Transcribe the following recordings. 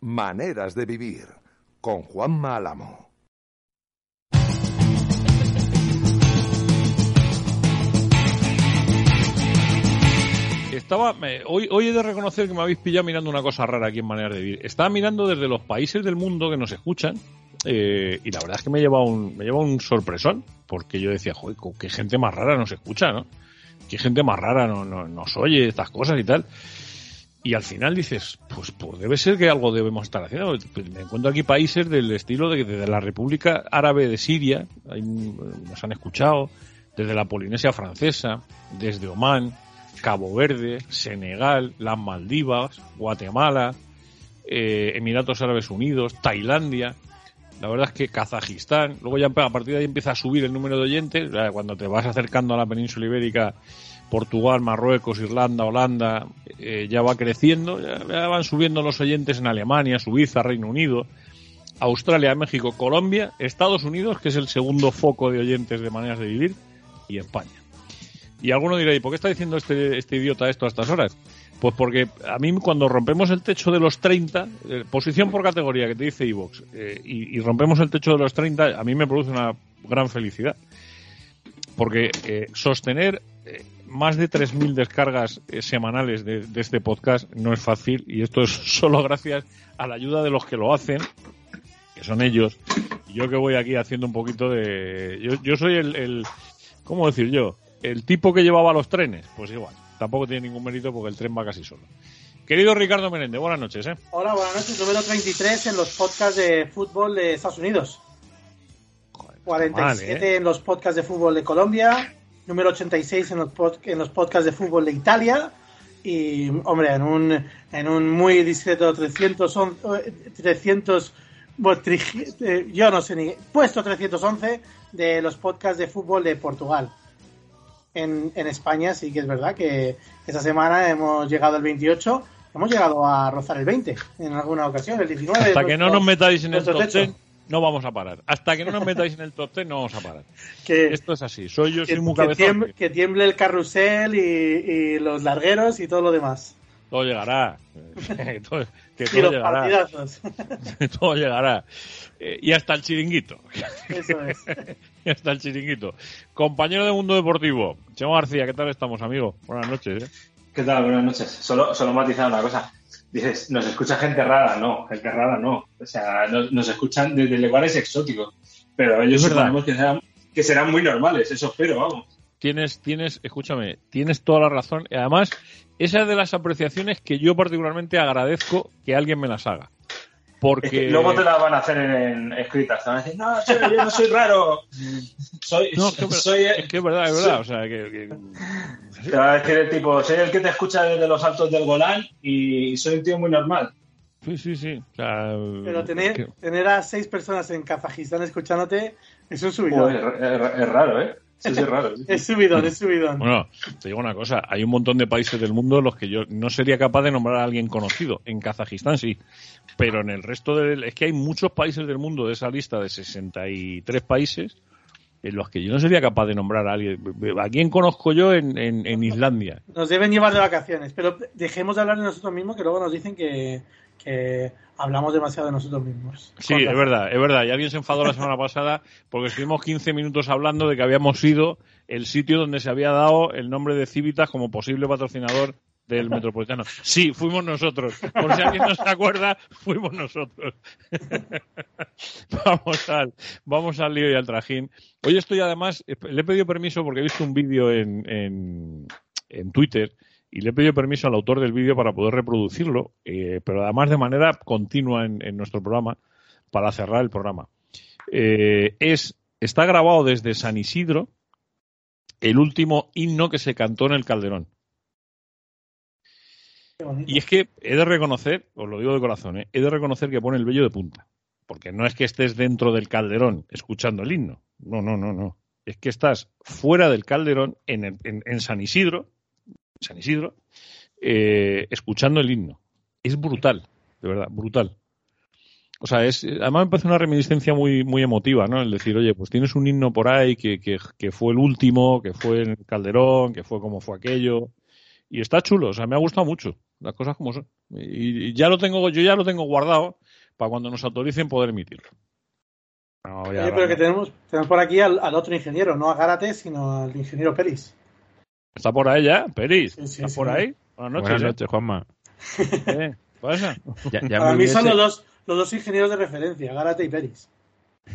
Maneras de vivir con Juan Álamo. Estaba, me- hoy, hoy he de reconocer que me habéis pillado mirando una cosa rara aquí en Maneras de Vivir. Estaba mirando desde los países del mundo que nos escuchan eh, y la verdad es que me lleva un, me lleva un sorpresón porque yo decía, joder, qué gente más rara nos escucha, ¿no? Qué gente más rara no, no- nos oye estas cosas y tal. Y al final dices, pues, pues debe ser que algo debemos estar haciendo. Me encuentro aquí países del estilo de, de la República Árabe de Siria, nos han escuchado, desde la Polinesia Francesa, desde Omán, Cabo Verde, Senegal, las Maldivas, Guatemala, eh, Emiratos Árabes Unidos, Tailandia. La verdad es que Kazajistán, luego ya a partir de ahí empieza a subir el número de oyentes, cuando te vas acercando a la península ibérica, Portugal, Marruecos, Irlanda, Holanda, eh, ya va creciendo, ya, van subiendo los oyentes en Alemania, Suiza, Reino Unido, Australia, México, Colombia, Estados Unidos, que es el segundo foco de oyentes de maneras de vivir, y España. Y alguno dirá, ¿y por qué está diciendo este, este idiota esto a estas horas? Pues porque a mí cuando rompemos el techo de los 30, eh, posición por categoría que te dice Evox, eh, y, rompemos el techo de los 30, a mí me produce una gran felicidad. Porque sostener más de 3.000 descargas eh, semanales de, de este podcast no es fácil y esto es solo gracias a la ayuda de los que lo hacen, que son ellos. Y yo que voy aquí haciendo un poquito de... Yo, yo soy el, el... ¿Cómo decir yo? El tipo que llevaba los trenes. Pues igual. Tampoco tiene ningún mérito porque el tren va casi solo. Querido Ricardo Menéndez, buenas noches, ¿eh? Hola, buenas noches. Número 33 en los podcasts de fútbol de Estados Unidos. Joder, 47 mal, ¿eh? en los podcasts de fútbol de Colombia. Número 86 en los, pod- en los podcasts de fútbol de Italia. Y, hombre, en un, en un muy discreto 311, 300, bueno, tri- eh, yo no sé ni, puesto 311 de los podcasts de fútbol de Portugal. En, en España sí que es verdad que esta semana hemos llegado al 28, hemos llegado a rozar el 20 en alguna ocasión, el 19. Hasta que no nos metáis en el top techo. 10, no vamos a parar. Hasta que no nos metáis en el top 10, no vamos a parar. Que, Esto es así. Soy yo, que, soy muy que cabezón. tiemble, que tiemble el carrusel y, y los largueros y todo lo demás. Todo llegará. todo, que Y todo los llegará. partidazos. todo llegará. Eh, y hasta el chiringuito. Eso es. y hasta el chiringuito. Compañero de Mundo Deportivo, Chemo García, ¿qué tal estamos, amigo? Buenas noches. ¿eh? ¿Qué tal? Buenas noches. Solo, solo matizar una cosa. Dices, nos escucha gente rara. No, gente rara no. O sea, nos, nos escuchan desde lugares exóticos. Pero ellos suponemos que serán, que serán muy normales. Eso espero, vamos. Tienes, tienes, escúchame, tienes toda la razón. Y además, esa es de las apreciaciones que yo particularmente agradezco que alguien me las haga. Es que Porque. luego te la van a hacer en, en escritas. Te van a decir, no, soy- yo no soy raro. Soy, No, es que, soy, es que es verdad, es verdad. O sea, que, que- Te va a decir el tipo, soy el que te escucha desde los altos del Golán y soy un tío muy normal. Sí, sí, sí. O sea, Pero tener, que- tener a seis personas en Kazajistán escuchándote es un subidón. Joder, es, es raro, ¿eh? Sí, sí, es raro. sí. Es subidón, es subidón. Bueno, te digo una cosa, hay un montón de países del mundo en los que yo no sería capaz de nombrar a alguien conocido. En Kazajistán sí, pero en el resto del... Es que hay muchos países del mundo de esa lista de 63 países en los que yo no sería capaz de nombrar a alguien. ¿A quién conozco yo en, en, en Islandia? Nos deben llevar de vacaciones, pero dejemos de hablar de nosotros mismos, que luego nos dicen que, que hablamos demasiado de nosotros mismos. Sí, es verdad, es verdad. Y alguien se enfadó la semana pasada porque estuvimos 15 minutos hablando de que habíamos sido el sitio donde se había dado el nombre de Civitas como posible patrocinador del Metropolitano. Sí, fuimos nosotros. Por si alguien no se acuerda, fuimos nosotros. vamos al, vamos al lío y al trajín. Hoy estoy además, le he pedido permiso porque he visto un vídeo en, en, en Twitter y le he pedido permiso al autor del vídeo para poder reproducirlo, eh, pero además de manera continua en, en nuestro programa para cerrar el programa. Eh, es, está grabado desde San Isidro el último himno que se cantó en el Calderón. Y es que he de reconocer, os lo digo de corazón, ¿eh? he de reconocer que pone el vello de punta. Porque no es que estés dentro del calderón escuchando el himno. No, no, no, no. Es que estás fuera del calderón en, el- en- en San Isidro, San Isidro, eh, escuchando el himno. Es brutal, de verdad, brutal. O sea, es, además me parece una reminiscencia muy, muy emotiva, ¿no? El decir, oye, pues tienes un himno por ahí que, que, que fue el último, que fue en el Calderón, que fue como fue aquello. Y está chulo, o sea, me ha gustado mucho, las cosas como son. Y, y ya lo tengo, yo ya lo tengo guardado para cuando nos autoricen poder emitirlo. No, Oye, pero que tenemos, tenemos por aquí al, al otro ingeniero, no a Gárate, sino al ingeniero Peris. ¿Está por ahí ya, Peris? Sí, sí, ¿Está sí. por ahí? Buenas noches. Buenas ¿eh? noches, Juanma. ¿Qué pasa? Ya, ya Para mí son los dos, los dos ingenieros de referencia, Gárate y Peris.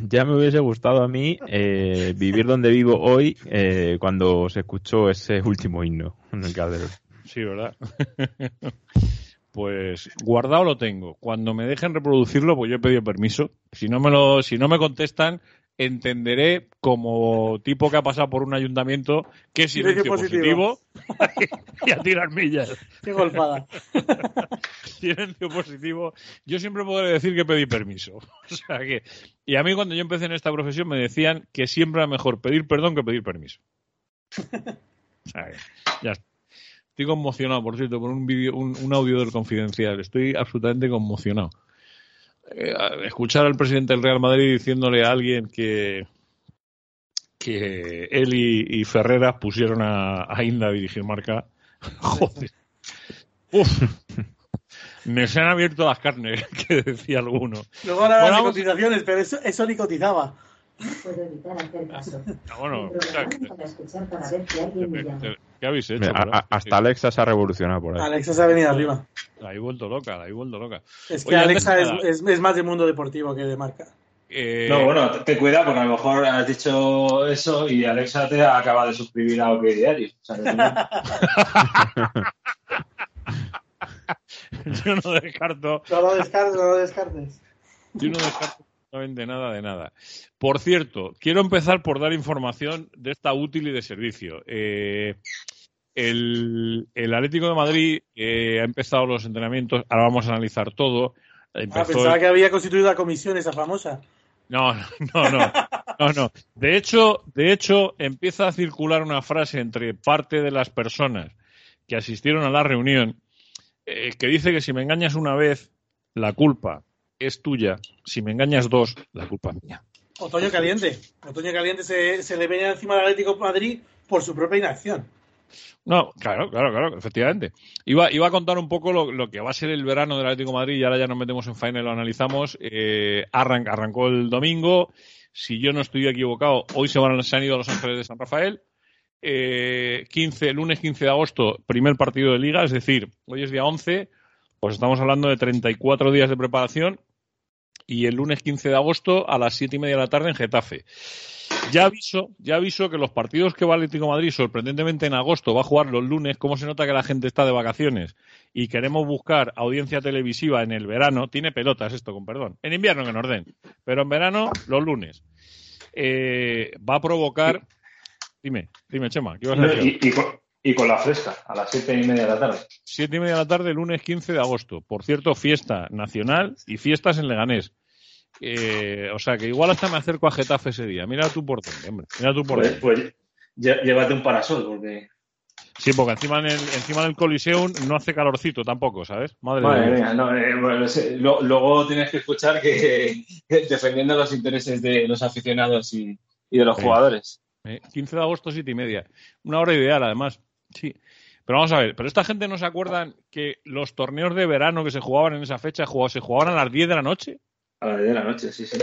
Ya me hubiese gustado a mí eh, vivir donde vivo hoy eh, cuando se escuchó ese último himno en el Calderón. Sí, ¿verdad? pues guardado lo tengo. Cuando me dejen reproducirlo, pues yo he pedido permiso. Si no me lo, si no me contestan, entenderé como tipo que ha pasado por un ayuntamiento que es silencio Silencio positivo, y a tirar millas. Qué golfada. Silencio positivo. Yo siempre podré decir que pedí permiso. O sea que, y a mí cuando yo empecé en esta profesión me decían que siempre era mejor pedir perdón que pedir permiso. O sea que, ya está. Estoy conmocionado, por cierto, por un vídeo, un, un audio del confidencial. Estoy absolutamente conmocionado. Eh, escuchar al presidente del Real Madrid diciéndole a alguien que que él y, y Ferreras pusieron a, a Inda a dirigir marca. Joder. Uf. Me se han abierto las carnes, que decía alguno. Luego ahora Bueno, las cotizaciones, pero eso, eso ni cotizaba. No puedo evitar hacer caso. Ah, bueno, Me programaron para escuchar para ver si alguien me llama. ¿Qué habéis hecho? Mira, a- hasta Alexa se ha revolucionado por ahí. Alexa se ha venido arriba. La he vuelto loca, la he vuelto loca. Es que Oye, Alexa antes es, es, es más de mundo deportivo que de marca. eh, No, bueno, te, te cuida porque a lo mejor has dicho eso y Alexa te acaba de suscribir a OK Diario. O sea, que tú- yo no descarto No lo descartes, no lo descartes. Yo no descarto absolutamente nada de nada. Por cierto, quiero empezar por dar información de esta útil y de servicio. Eh, el, el Atlético de Madrid eh, ha empezado los entrenamientos, ahora vamos a analizar todo. Ah, pensaba el- que había constituido la comisión esa famosa. No, no, no, no, no. De hecho, de hecho, empieza a circular una frase entre parte de las personas que asistieron a la reunión eh, que dice que si me engañas una vez, la culpa es tuya. Si me engañas dos, la culpa es mía. Otoño caliente. Otoño caliente se, se le venía encima al Atlético de Madrid por su propia inacción. No, claro, claro, claro, efectivamente. Iba, iba a contar un poco lo, lo que va a ser el verano del Atlético de Madrid y ahora ya nos metemos en faena y lo analizamos. Eh, arran- arrancó el domingo. Si yo no estoy equivocado, hoy se, van, se han ido a Los Ángeles de San Rafael. Eh, 15, lunes 15 de agosto, primer partido de liga, es decir, hoy es día 11, pues estamos hablando de 34 días de preparación y el lunes 15 de agosto a las 7 y media de la tarde en Getafe. Ya aviso, ya aviso que los partidos que va Atlético de Madrid, sorprendentemente en agosto, va a jugar los lunes. ¿Cómo se nota que la gente está de vacaciones? Y queremos buscar audiencia televisiva en el verano. Tiene pelotas esto, con perdón. En invierno que nos den. Pero en verano, los lunes. Eh, va a provocar. Dime, dime, Chema, ¿qué ibas a decir? y, y con, y con la fresca, a las siete y media de la tarde. Siete y media de la tarde, lunes 15 de agosto. Por cierto, fiesta nacional y fiestas en Leganés. Eh, o sea que igual hasta me acerco a Getafe ese día. Mira tú por dónde, hombre. Mira tú por Pues, dónde. pues llévate un parasol, porque. Sí, porque encima en el, encima del Coliseum no hace calorcito tampoco, ¿sabes? Madre, Madre mía, no, eh, bueno, sí, lo- luego tienes que escuchar que, defendiendo los intereses de los aficionados y, y de los jugadores. Eh, 15 de agosto, siete y media. Una hora ideal, además. Sí. Pero vamos a ver, pero esta gente no se acuerdan que los torneos de verano que se jugaban en esa fecha se jugaban a las 10 de la noche. A las 10 de la noche, sí, sí.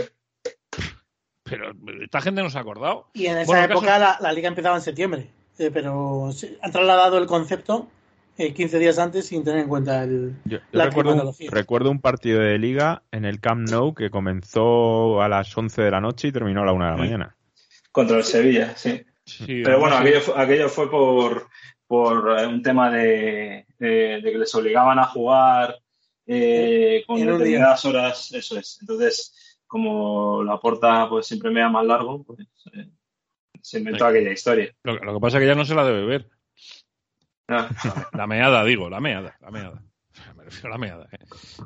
Pero esta gente no se ha acordado. Y en esa Bueno, época caso- la, la liga empezaba en septiembre. Eh, pero se- han trasladado el concepto eh, 15 días antes sin tener en cuenta el. Yo, yo La recuerdo, un, recuerdo un partido de liga en el Camp Nou que comenzó a las 11 de la noche y terminó a la 1 de la Sí. mañana. Contra el Sevilla, sí. Sí, Pero bueno, aquello, fue- aquello fue por, por eh, un tema de, de- de que les obligaban a jugar eh, con día. determinadas horas, eso es. Entonces, como la porta pues siempre me da más largo, pues eh, se inventó Sí. aquella historia. Lo, lo que pasa es que ya no se la debe ver. Ah, La meada, digo, la meada, la meada. Me refiero a la meada. ¿eh?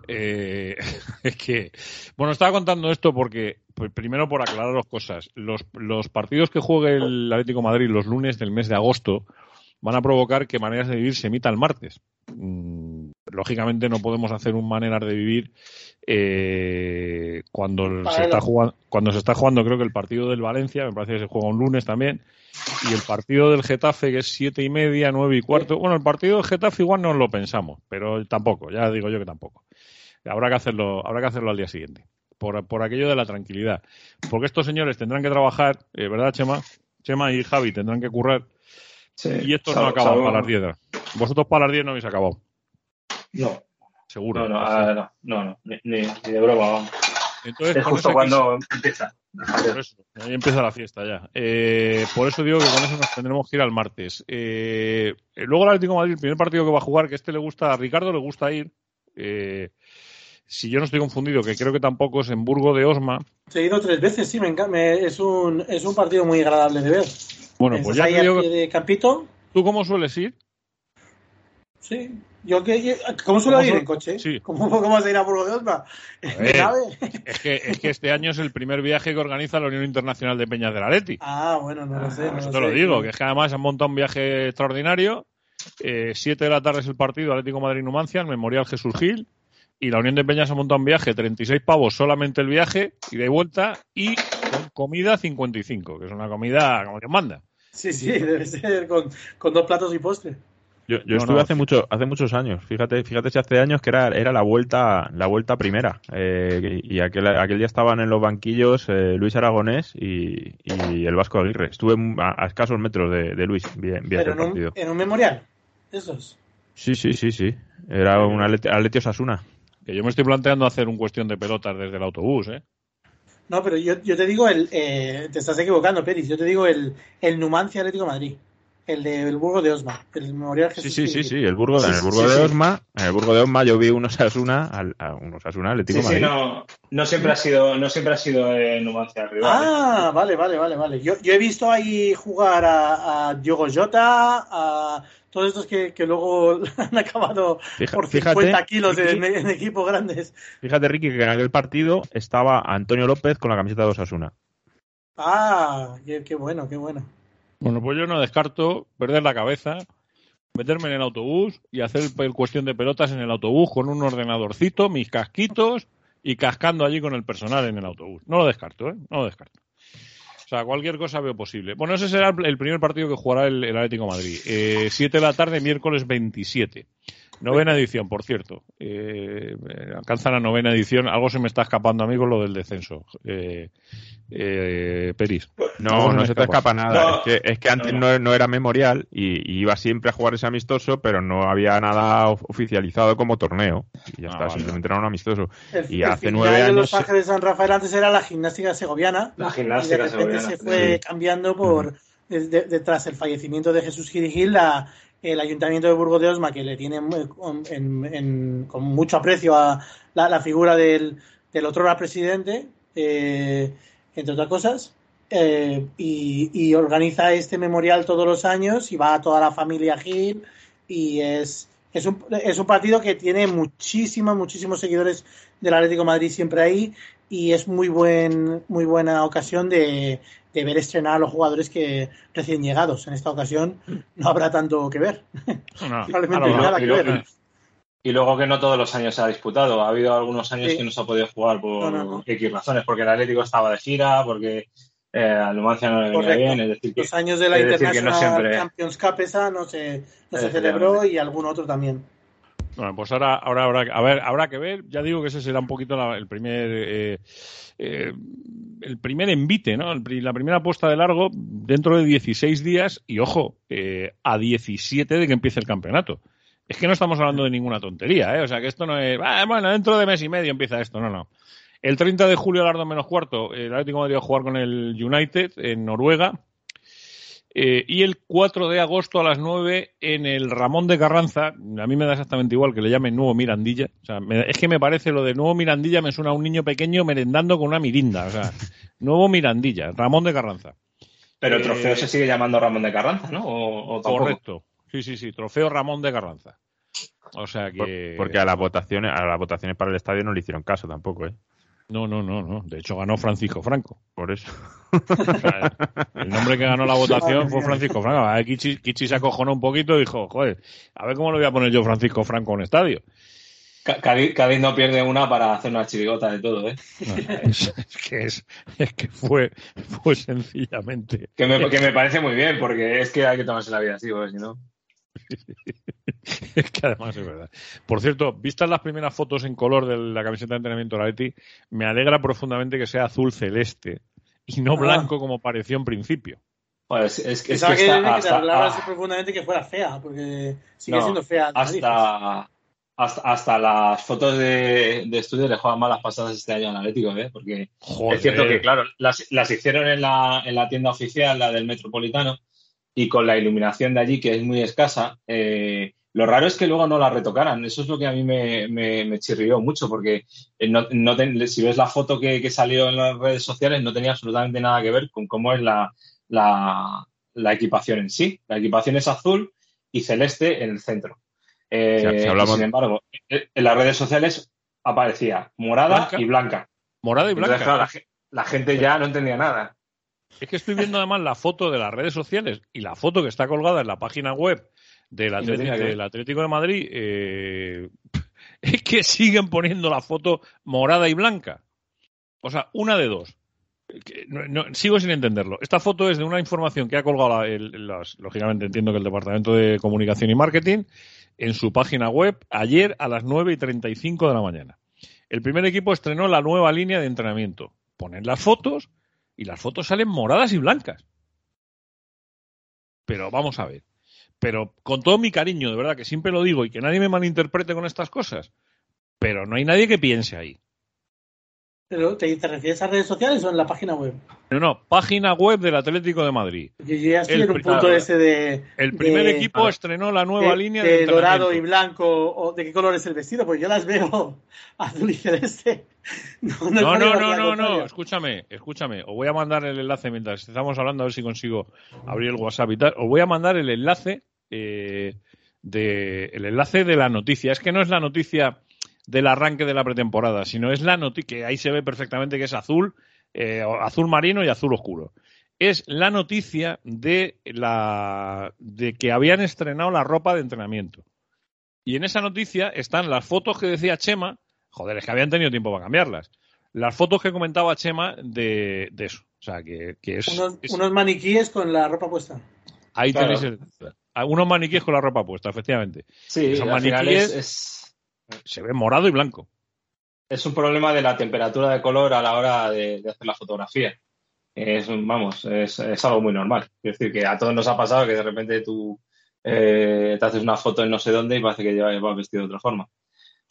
Eh, es que, bueno, estaba contando esto porque, pues, primero por aclarar las cosas, los, los partidos que juegue el Atlético de Madrid los lunes del mes de agosto van a provocar que Maneras de Vivir se emita el martes. Mm, lógicamente no podemos hacer un Maneras de Vivir eh, cuando se, está jugando, cuando se está jugando, creo que el partido del Valencia, me parece que se juega un lunes también, y el partido del Getafe, que es siete y media, nueve y cuarto. Bueno, el partido del Getafe igual no lo pensamos, pero tampoco, ya digo yo que tampoco. Habrá que hacerlo, habrá que hacerlo al día siguiente. Por, por aquello de la tranquilidad. Porque estos señores tendrán que trabajar, eh, ¿verdad, Chema? Chema y Javi tendrán que currar Sí. y estos Salvo- no acaban salvo- para las 10. Vosotros para las 10 no habéis acabado, No, seguro. no, no, ah, no, no, no, ni, de broma, vamos. Entonces, Es justo cuando empieza. Por eso, ahí empieza la fiesta ya. Eh, por eso digo que con eso nos tendremos que ir al martes. Eh, eh, luego el Atlético de Madrid, el primer partido que va a jugar, que este le gusta, a Ricardo le gusta ir. eh, si yo no estoy confundido, que creo que tampoco es en Burgo de Osma. Se ha ido tres veces, sí, me encanta. es, un, es un partido muy agradable de ver. Bueno, pues ya ahí te digo, de Campito, ¿tú cómo sueles ir? sí. Yo que, yo- ¿Cómo suelo ¿Cómo ir en coche? sí. ¿Cómo, ¿Cómo vas a ir a Burgo de Osma? Es que, es que este año es el primer viaje que organiza la Unión Internacional de Peñas del Atleti. Ah, bueno, no lo sé. No eso lo te lo digo, que es que además han montado un viaje extraordinario. Eh, siete de la tarde es el partido Atlético Madrid-Numancia, el Memorial Jesús Gil. Y la Unión de Peñas ha montado un viaje, 36 pavos solamente el viaje, ida y vuelta, y con comida 55, que es una comida como que manda. Sí, sí, debe ser con, con dos platos y postre. Yo, yo No, estuve no, hace mucho, hace muchos años. Fíjate, fíjate si hace años que era, era la vuelta, la vuelta primera. Eh, y aquel, aquel día estaban en los banquillos eh, Luis Aragonés y, y el Vasco Aguirre. Estuve a, a escasos metros de, de Luis, bien, bien Pero en un, partido. en un memorial. Esos. Sí, sí, sí, sí. Era un Atleti Osasuna. Que yo me estoy planteando hacer un cuestión de pelotas desde el autobús, ¿eh? No, pero yo, yo te digo el. eh, te estás equivocando, Peris. Yo te digo el, el Numancia Atlético de Madrid. El del Burgo de Osma. El Memorial Sí, Jesús sí, sí, Gil. sí. El Burgo, Sí, en el Burgo sí, de sí. Osma, en el Burgo de Osma yo vi un Osasuna, al, a un Osasuna Atlético Sí, sí, Madrid. no, no siempre ha sido, no siempre ha sido eh, Numancia el rival. ¿eh? Ah, vale, vale, vale, vale. Yo, yo he visto ahí jugar a, a Diogo Jota, a todos estos que, que luego han acabado Fija- por fíjate, 50 kilos en, equipos grandes. Fíjate, Ricky, que en aquel partido estaba Antonio López con la camiseta de Osasuna. Ah, qué, qué bueno, qué bueno. Bueno, pues yo no descarto perder la cabeza, meterme en el autobús y hacer el, cuestión de pelotas en el autobús con un ordenadorcito, mis casquitos y cascando allí con el personal en el autobús. No lo descarto, ¿eh? No lo descarto. O sea, cualquier cosa veo posible. Bueno, ese será el, primer partido que jugará el, Atlético Madrid. Eh, 7 de la tarde, miércoles 27. Novena edición, por cierto. Eh, alcanza la novena edición. Algo se me está escapando a mí con lo del descenso. Eh, eh, Peris. No, no se te escapa. nada. No. es, que, es que antes No, era memorial y, y iba siempre a jugar ese amistoso, pero no había nada of- oficializado como torneo. Y ya Ah, está, vale. simplemente era un amistoso. El, Y el hace final nueve de años Los se- Ángeles San Rafael antes era la gimnástica segoviana. La y de gimnástica repente segoviana. se fue Sí. cambiando por de- de- de- tras el fallecimiento de Jesús Gil Gil, la- el ayuntamiento de Burgos de Osma que le tiene con, mucho aprecio a la, figura del, del otro presidente eh, entre otras cosas eh, y, organiza este memorial todos los años y va toda la familia Gil y es es un, es un partido que tiene muchísimos, muchísimos seguidores del Atlético Madrid siempre ahí y es muy buen muy buena ocasión de, de ver estrenar a los jugadores que recién llegados. En esta ocasión no habrá tanto que ver. No, Probablemente ahora va. nada y, que lo- ver. y luego que no todos los años se ha disputado. Ha habido algunos años Sí. que no se ha podido jugar por No, no, no. X razones, porque el Atlético estaba de gira, porque eh, al Numancia no le venía Correcto. bien. Es decir, que Los años de la es decir, que no International siempre- Champions Cup esa no se, no se celebró y algún otro también. Bueno, pues ahora, ahora habrá, que ver. Ya digo que ese será un poquito la- el primer eh, eh, el primer envite, ¿no? El la primera apuesta de largo dentro de 16 días y ojo, eh, a 17 de que empiece el campeonato. Es que no estamos hablando de ninguna tontería, ¿eh? O sea, que esto no es, "Ah, bueno, dentro de mes y medio empieza esto, no, no. El 30 de julio a las 2 menos cuarto, el Atlético Madrid va a jugar con el United en Noruega. Eh, y el 4 de agosto a las 9 en el Ramón de Carranza, a mí me da exactamente igual que le llamen Nuevo Mirandilla. O sea, me- es que me parece lo de Nuevo Mirandilla me suena a un niño pequeño merendando con una mirinda. O sea, Nuevo Mirandilla, Ramón de Carranza. pero el trofeo Eh, se sigue llamando Ramón de Carranza, ¿no? O. Correcto. Sí, sí, sí, trofeo Ramón de Carranza. O sea Por- que. porque a las votaciones, a las votaciones para el estadio no le hicieron caso tampoco, ¿eh? No, no, no, no. De hecho, ganó Francisco Franco. Por eso. O sea, el nombre que ganó la votación fue Francisco Franco. A ver, Kichi, Kichi se acojonó un poquito y dijo, joder, a ver cómo le voy a poner yo Francisco Franco en un estadio. Cádiz, Cádiz no pierde una para hacer una chirigota de todo, ¿eh? Es, es que, es, es que fue, fue sencillamente. Que me, que me parece muy bien, porque es que hay que tomarse la vida así, porque si no. Es que además es verdad. Por cierto, vistas las primeras fotos en color de la camiseta de entrenamiento de la Leti, me alegra profundamente que sea azul celeste y no Ah. blanco como pareció en principio. Joder, es, es, es que Pensaba que, está que te hasta, alegrabas ah, profundamente que fuera fea, porque sigue No, siendo fea. hasta, hasta, hasta las fotos de, de estudio le juegan malas pasadas este año al Atlético, ¿eh? Porque Joder. es cierto que, claro, las, las hicieron en la, en la tienda oficial, la del Metropolitano, y con la iluminación de allí, que es muy escasa, eh, lo raro es que luego no la retocaran. Eso es lo que a mí me, me, me chirrió mucho, porque eh, no, no ten- si ves la foto que, que salió en las redes sociales, no tenía absolutamente nada que ver con cómo es la, la, la equipación en sí. La equipación es azul y celeste en el centro. Eh, si hablamos- sin embargo, en las redes sociales aparecía morada Blanca. y blanca. Morada y Entonces, blanca. claro, la, ge- la gente ya no entendía nada. Es que estoy viendo además la foto de las redes sociales y la foto que está colgada en la página web del, Atlético, del de Madrid. eh, es que siguen poniendo la foto morada y blanca. O sea, una de dos. No- no- sigo sin entenderlo. Esta foto es de una información que ha colgado, la- el- las- lógicamente entiendo que el Departamento de Comunicación y Marketing, en su página web ayer a las 9 y 35 de la mañana. El primer equipo estrenó la nueva línea de entrenamiento. Ponen las fotos y las fotos salen moradas y blancas. Pero vamos a ver. Pero con todo mi cariño, de verdad que siempre lo digo y que nadie me malinterprete con estas cosas. Pero no hay nadie que piense ahí. Pero, ¿te, ¿te refieres a redes sociales o en la página web? No, no, página web del Atlético de Madrid. Yo ya estoy El en un punto ese de. El primer de- equipo estrenó la nueva de- línea de, de dorado y blanco. O, ¿De qué color es el vestido? Pues yo las veo azul y celeste. No, No, no, no, no, escúchame, escúchame. Os voy a mandar el enlace mientras estamos hablando, a ver si consigo abrir el WhatsApp y tal. Os voy a mandar el enlace eh, de el enlace de la noticia. Es que no es la noticia del arranque de la pretemporada, sino es la noticia que ahí se ve perfectamente que es azul, eh, azul marino y azul oscuro. Es la noticia de la de que habían estrenado la ropa de entrenamiento. Y en esa noticia están las fotos que decía Chema, joder, es que habían tenido tiempo para cambiarlas. Las fotos que comentaba Chema de, de eso. O sea, que, que es, Unos, es- unos maniquíes con la ropa puesta. Ahí Claro. tenéis el- unos maniquíes con la ropa puesta, efectivamente. Sí, Esos maniquíes- es, Se ve morado y blanco. es un problema de la temperatura de color a la hora de, de hacer la fotografía. Es, un- vamos, es, es algo muy normal. Es decir, que a todos nos ha pasado que de repente tú eh, te haces una foto en no sé dónde y parece que llevas vestido de otra forma.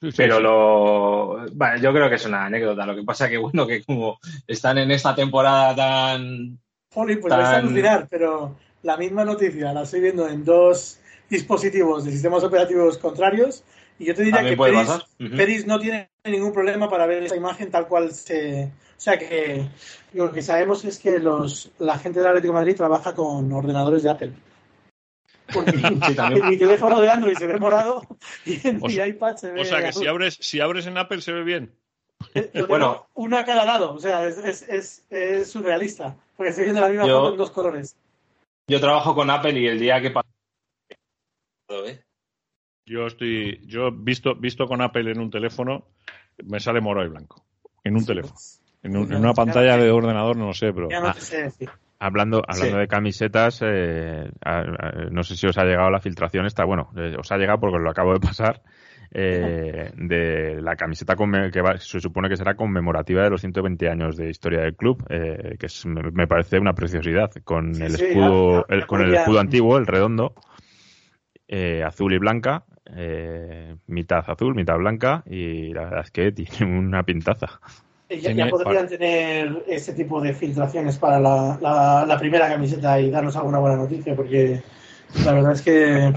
Sí, sí, Pero sí. lo. Bueno, yo creo que es una anécdota. Lo que pasa que, bueno, que como están en esta temporada tan. Jolín, pues Tan- vais a alucinar, pero la misma noticia la estoy viendo en dos dispositivos de sistemas operativos contrarios y yo te diría que Peris. Peris no tiene ningún problema para ver esa imagen tal cual se... O sea que lo que sabemos es que los, la gente del Atlético de Madrid trabaja con ordenadores de Apple. Porque Sí, mi teléfono de Android se ve morado y en O sea- mi iPad se ve O sea, que azul. si abres, si abres en Apple se ve bien. Yo tengo Bueno. una a cada lado, o sea, es, es, es, es surrealista, porque estoy viendo la misma Yo- foto en dos colores. Yo trabajo con Apple y el día que pasa. ¿eh? Yo estoy, yo visto, visto con Apple en un teléfono, me sale morado y blanco. En un teléfono. En, un- en una pantalla de ordenador no lo sé, pero Ya no Ah. te sé decir. Hablando, hablando Sí. de camisetas, eh, a- a- no sé si os ha llegado la filtración esta, bueno, eh, os ha llegado porque lo acabo de pasar, eh, de la camiseta que va- se supone que será conmemorativa de los 120 años de historia del club, eh, que es- me, me parece una preciosidad, con Sí, el sí, escudo, ya- ya el- con el escudo antiguo, el redondo, eh, azul y blanca, eh, mitad azul, mitad blanca, y la verdad es que tiene una pintaza. Eh, Ya, podrían tener ese tipo de filtraciones para la, la, la primera camiseta y darnos alguna buena noticia, porque la verdad es que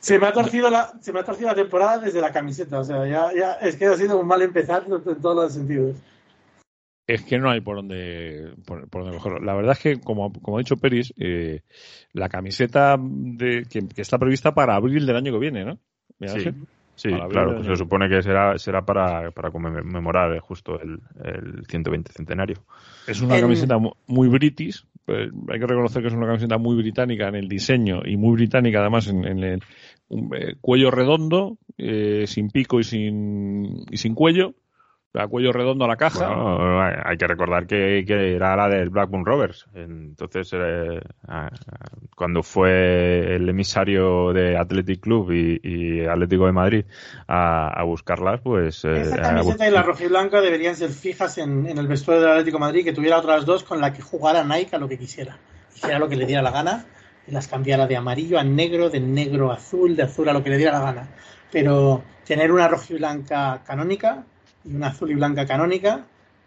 se me ha torcido la, se me ha torcido la temporada desde la camiseta. O sea, ya, ya es que ha sido un mal empezar en todos los sentidos. Es que no hay por dónde, por, por dónde cogerlo. La verdad es que, como, como ha dicho Peris, eh, la camiseta de, que, que está prevista para abril del año que viene, ¿no? Sí. Sí, claro, pues se supone que será, será para, para conmemorar eh, justo el, el 120 centenario. Es una camiseta mu- muy british. pues, hay que reconocer que es una camiseta muy británica en el diseño y muy británica además en, en el un, eh, cuello redondo, eh, sin pico y sin, y sin cuello. Sea, cuello redondo a la caja. Bueno, hay que recordar que, que era la del Blackburn Rovers. Entonces, eh, a- a- cuando fue el emisario de Athletic Club y, y Atlético de Madrid a, a buscarlas, pues... eh, Esa a camiseta y la rojiblanca deberían ser fijas en, en el vestuario del Atlético de Madrid, que tuviera otras dos con la que jugara Nike a lo que quisiera. Hiciera lo que le diera la gana y las cambiara de amarillo a negro, de negro a azul, de azul a lo que le diera la gana. Pero tener una rojiblanca canónica y una azul y blanca canónica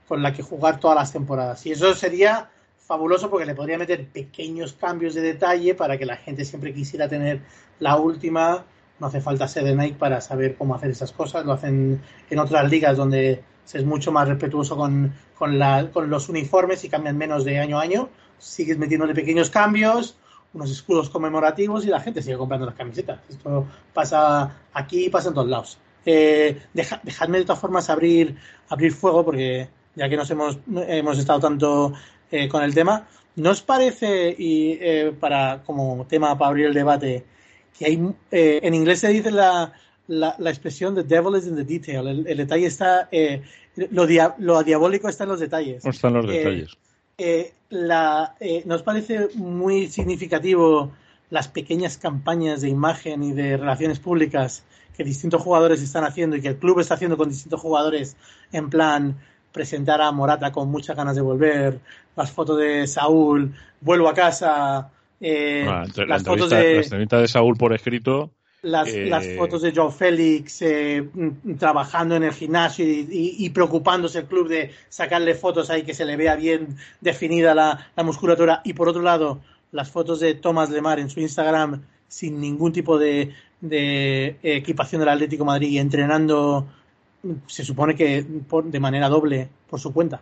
con la que jugar todas las temporadas. Y eso sería fabuloso porque le podría meter pequeños cambios de detalle para que la gente siempre quisiera tener la última. No hace falta ser de Nike para saber cómo hacer esas cosas. Lo hacen en otras ligas donde se es mucho más respetuoso con, con, la- con los uniformes y cambian menos de año a año. Sigues metiéndole pequeños cambios, unos escudos conmemorativos y la gente sigue comprando las camisetas. Esto pasa aquí y pasa en todos lados. Eh, deja- dejadme de todas formas abrir, abrir fuego porque ya que nos hemos, hemos estado tanto eh, con el tema, ¿no os parece, y eh, para como tema para abrir el debate, que hay eh, en inglés se dice la, la, la expresión the devil is in the detail, el, el detalle está, eh, lo, dia- lo diabólico está en los detalles. No están los detalles. La, ¿Nos parece muy significativo las pequeñas campañas de imagen y de relaciones públicas que distintos jugadores están haciendo y que el club está haciendo con distintos jugadores en plan presentar a Morata con muchas ganas de volver, las fotos de Saúl, vuelvo a casa, eh, entre- la, las fotos de la de Saúl por escrito. las, Eh, las fotos de Joe Félix eh, trabajando en el gimnasio y, y- y preocupándose el club de sacarle fotos ahí que se le vea bien definida la, la musculatura. Y por otro lado, las fotos de Thomas Lemar en su Instagram sin ningún tipo de, de equipación del Atlético de Madrid y entrenando, se supone que por- de manera doble por su cuenta.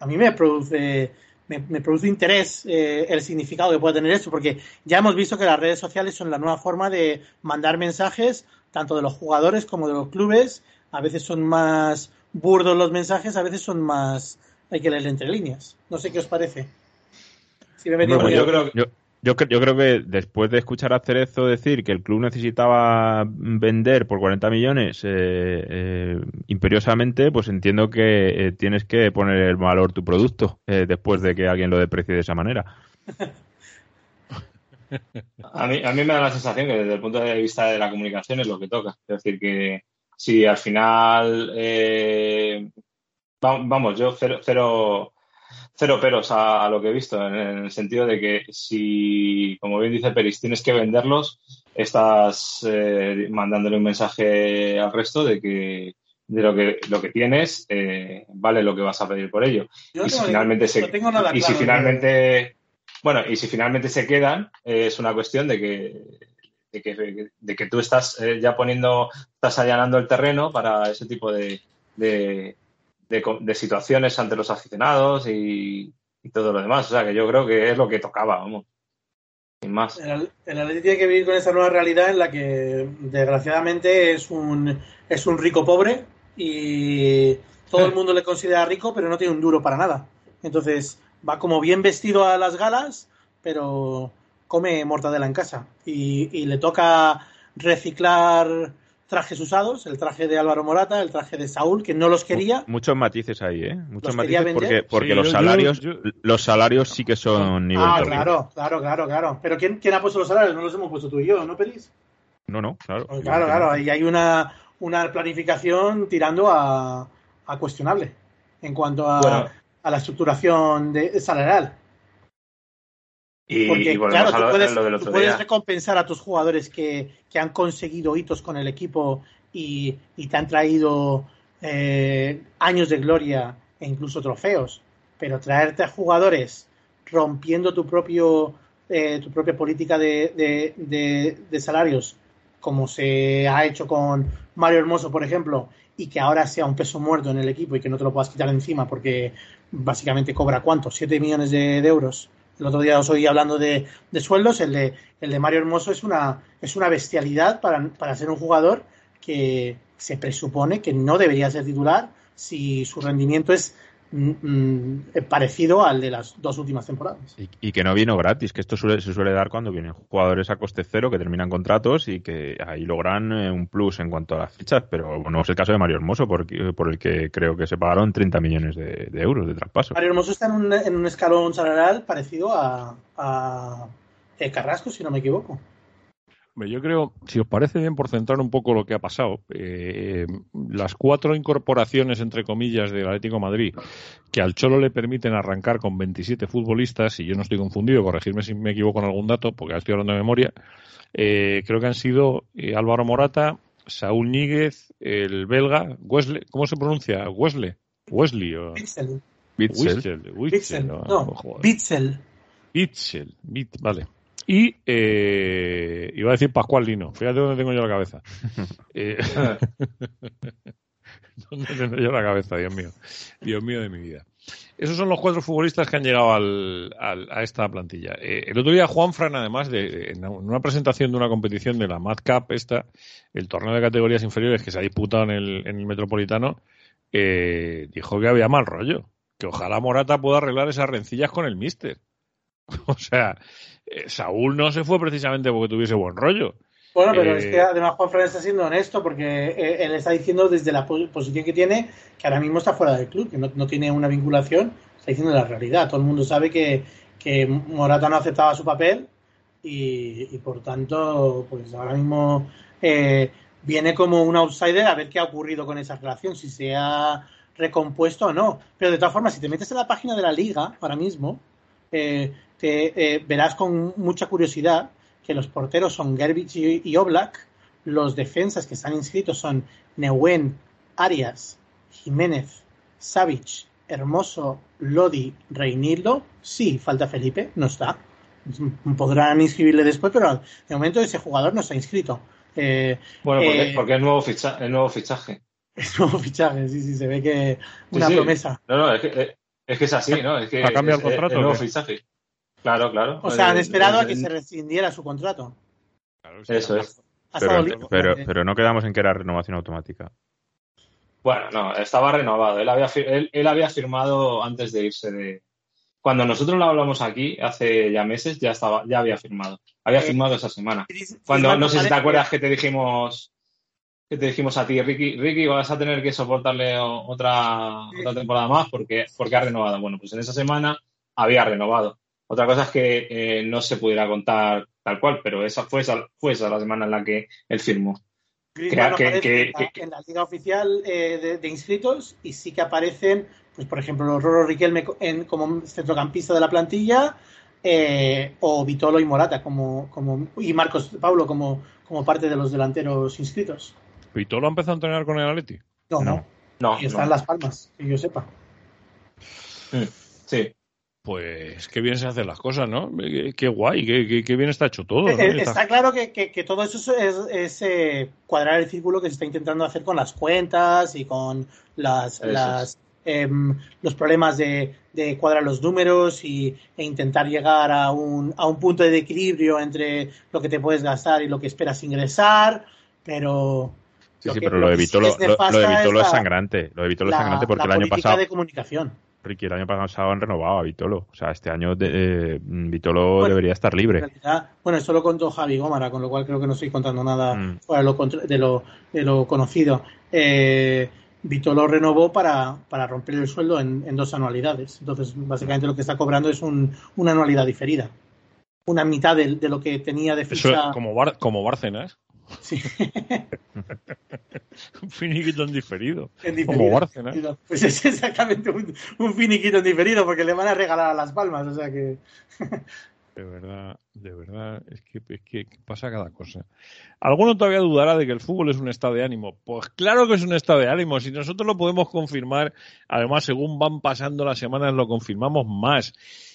A mí me produce me, me produce interés eh, el significado que puede tener esto, porque ya hemos visto que las redes sociales son la nueva forma de mandar mensajes, tanto de los jugadores como de los clubes. A veces son más burdos los mensajes, a veces son más. hay que leer entre líneas. No sé qué os parece. Si me Bueno, yo creo que- Yo, yo, yo creo que después de escuchar a Cerezo decir que el club necesitaba vender por 40 millones eh, eh, imperiosamente, pues entiendo que eh, tienes que poner en valor tu producto después de que alguien lo deprecie de esa manera. A mí, a mí me da la sensación que desde el punto de vista de la comunicación es lo que toca. Es decir, que si al final, va- vamos, yo cero, cero, cero peros a, a lo que he visto, en, el sentido de que si, como bien dice Peris, tienes que venderlos, estás eh, mandándole un mensaje al resto de que de lo que lo que tienes eh, vale lo que vas a pedir por ello. Yo y si finalmente se no y si claro bueno y si finalmente se quedan eh, es una cuestión de que de que, de que tú estás eh, ya poniendo estás allanando el terreno para ese tipo de, de, de de situaciones ante los aficionados y, y todo lo demás. O sea que yo creo que es lo que tocaba vamos. Sin más. El, el Atleti tiene que vivir con esa nueva realidad en la que desgraciadamente es un, es un rico pobre y todo el mundo le considera rico pero no tiene un duro para nada. Entonces va como bien vestido a las galas pero come mortadela en casa. Y, y le toca reciclar trajes usados, el traje de Álvaro Morata, el traje de Saúl, que no los quería. Muchos matices ahí, ¿eh? Muchos ¿Los quería matices porque, vender? porque Sí, los yo- salarios yo- los salarios sí que son nivel Ah, terrible. claro, claro, claro, claro. Pero ¿quién, quién ha puesto los salarios? No los hemos puesto tú y yo, ¿no, Peris? No, no, claro. Pues claro, claro, ahí hay una, una planificación tirando a, a cuestionable en cuanto a, Bueno. a la estructuración de, salarial. Y, Porque, y volvemos claro, a tú puedes, lo del tú otro puedes día recompensar a tus jugadores que, que han conseguido hitos con el equipo y, y te han traído eh, años de gloria e incluso trofeos, pero traerte a jugadores rompiendo tu propio eh, tu propia política de, de- de- de salarios, como se ha hecho con, Mario Hermoso, por ejemplo, y que ahora sea un peso muerto en el equipo y que no te lo puedas quitar encima porque básicamente cobra cuánto, 7 millones de euros. El otro día os oí hablando de, de sueldos, el de, el de Mario Hermoso es una, es una bestialidad para, para ser un jugador que se presupone que no debería ser titular si su rendimiento es parecido al de las dos últimas temporadas. Y, y que no vino gratis, que esto suele- se suele dar cuando vienen jugadores a coste cero que terminan contratos y que ahí logran eh, un plus en cuanto a las fichas, pero no es el caso de Mario Hermoso, por, por el que creo que se pagaron 30 millones de, de euros de traspaso. Mario Hermoso está en un, en un escalón salarial parecido a, a eh, Carrasco, si no me equivoco. Yo creo, si os parece bien, por centrar un poco lo que ha pasado, eh, las cuatro incorporaciones, entre comillas, del Atlético de Madrid, que al Cholo le permiten arrancar con 27 futbolistas, y yo no estoy confundido, corregirme si me equivoco en algún dato, porque ahora estoy hablando de memoria, eh, creo que han sido eh, Álvaro Morata, Saúl Níguez, el belga, Wesley, ¿cómo se pronuncia? Wesley. Wesley o Bitzel. Bitzel. Witzel, Bitzel. Witzel, No. Bitzel. Bitzel, Bit- vale. Y eh, iba a decir Pascual Lino. Fíjate dónde tengo yo la cabeza. Eh, ¿Dónde tengo yo la cabeza, Dios mío? Dios mío de mi vida. Esos son los cuatro futbolistas que han llegado al- al- a esta plantilla. Eh, el otro día Juan Fran, además, de, en una presentación de una competición de la Mad Cup, esta, el torneo de categorías inferiores que se ha disputado en el, en el Metropolitano, eh, dijo que había mal rollo. Que ojalá Morata pueda arreglar esas rencillas con el Mister. O sea, eh, Saúl no se fue precisamente porque tuviese buen rollo. Bueno, pero Eh, es que además Juan Fran está siendo honesto porque eh, él está diciendo desde la po- posición que tiene que ahora mismo está fuera del club, que no, no tiene una vinculación, está diciendo la realidad. Todo el mundo sabe que, que Morata no aceptaba su papel y, y por tanto, pues ahora mismo eh, viene como un outsider a ver qué ha ocurrido con esa relación, si se ha recompuesto o no. Pero de todas formas, si te metes en la página de la liga ahora mismo, eh, te eh, verás con mucha curiosidad que los porteros son Gerbich y, y Oblak, los defensas que están inscritos son Neuen, Arias, Jiménez, Savic, Hermoso, Lodi, Reinildo. Sí, falta Felipe, no está. Podrán inscribirle después, pero de momento ese jugador no está inscrito. Eh, Bueno, porque, Eh, porque es nuevo, ficha, es nuevo fichaje. es nuevo fichaje, sí, sí, se ve que una sí. promesa. No, no, es que, es que es así, ¿no? Es que ¿Ha cambiado es- el contrato es o nuevo fichaje. Claro, claro. O sea, han Eh, esperado a que se rescindiera su contrato. Eso es. Pero, pero, pero no quedamos en que era renovación automática. Bueno, no, estaba renovado. Él había, él, él había firmado antes de irse de. Cuando nosotros lo hablamos aquí, hace ya meses, ya estaba, ya había firmado. Había Eh, firmado esa semana. Cuando, no sé si te acuerdas que te dijimos que te dijimos a ti, Ricky, Ricky, vas a tener que soportarle otra, otra temporada más porque, porque ha renovado. Bueno, pues en esa semana había renovado. Otra cosa es que eh, no se pudiera contar tal cual, pero esa fue esa, fue esa la semana en la que él firmó. Griezmann no que- en, la, que- en la liga oficial eh, de, de inscritos y sí que aparecen, pues por ejemplo, Roro Riquelme co- en- como centrocampista de la plantilla eh, o Vitolo y Morata como, como y Marcos Pablo como, como parte de los delanteros inscritos. ¿Pitolo ha empezado a entrenar con el Atleti? No, no. No. No, Y están no. Las Palmas, que yo sepa. Mm, Sí. Pues qué bien se hacen las cosas, ¿no? Qué, qué guay, qué, qué- qué bien está hecho todo. ¿no? Eh, eh, Está- Está claro que, que- que todo eso es, es, eh, cuadrar el círculo que se está intentando hacer con las cuentas y con las, em, los problemas de, de cuadrar los números y, e intentar llegar a un, a un punto de equilibrio entre lo que te puedes gastar y lo que esperas ingresar, pero... Sí, lo sí, que- pero lo de sí lo, lo de Vitolo es la- sangrante. Lo de Vitolo es sangrante porque la el año pasado, de comunicación. Ricky, el año pasado han renovado a Vitolo. O sea, este año de, eh, Vitolo Bueno, debería estar En libre. realidad, bueno, esto lo contó Javi Gómara, con lo cual creo que no estoy contando nada Mm. fuera de lo, de lo, de lo conocido. Eh, Vito lo renovó para, para romper el sueldo en, en dos anualidades. Entonces, básicamente lo que está cobrando es un, una anualidad diferida. Una mitad de, de lo que tenía de Eso ficha. como, Bar- como Bárcenas. Sí, Un finiquito en diferido. en Como. Bárcenas. Pues es exactamente un, un finiquito en diferido porque le van a regalar a las palmas. O sea que. De verdad, de verdad, es que, es que pasa cada cosa. ¿Alguno todavía dudará de que el fútbol es un estado de ánimo? Pues claro que es un estado de ánimo. Si nosotros lo podemos confirmar, además, según van pasando las semanas, lo confirmamos más.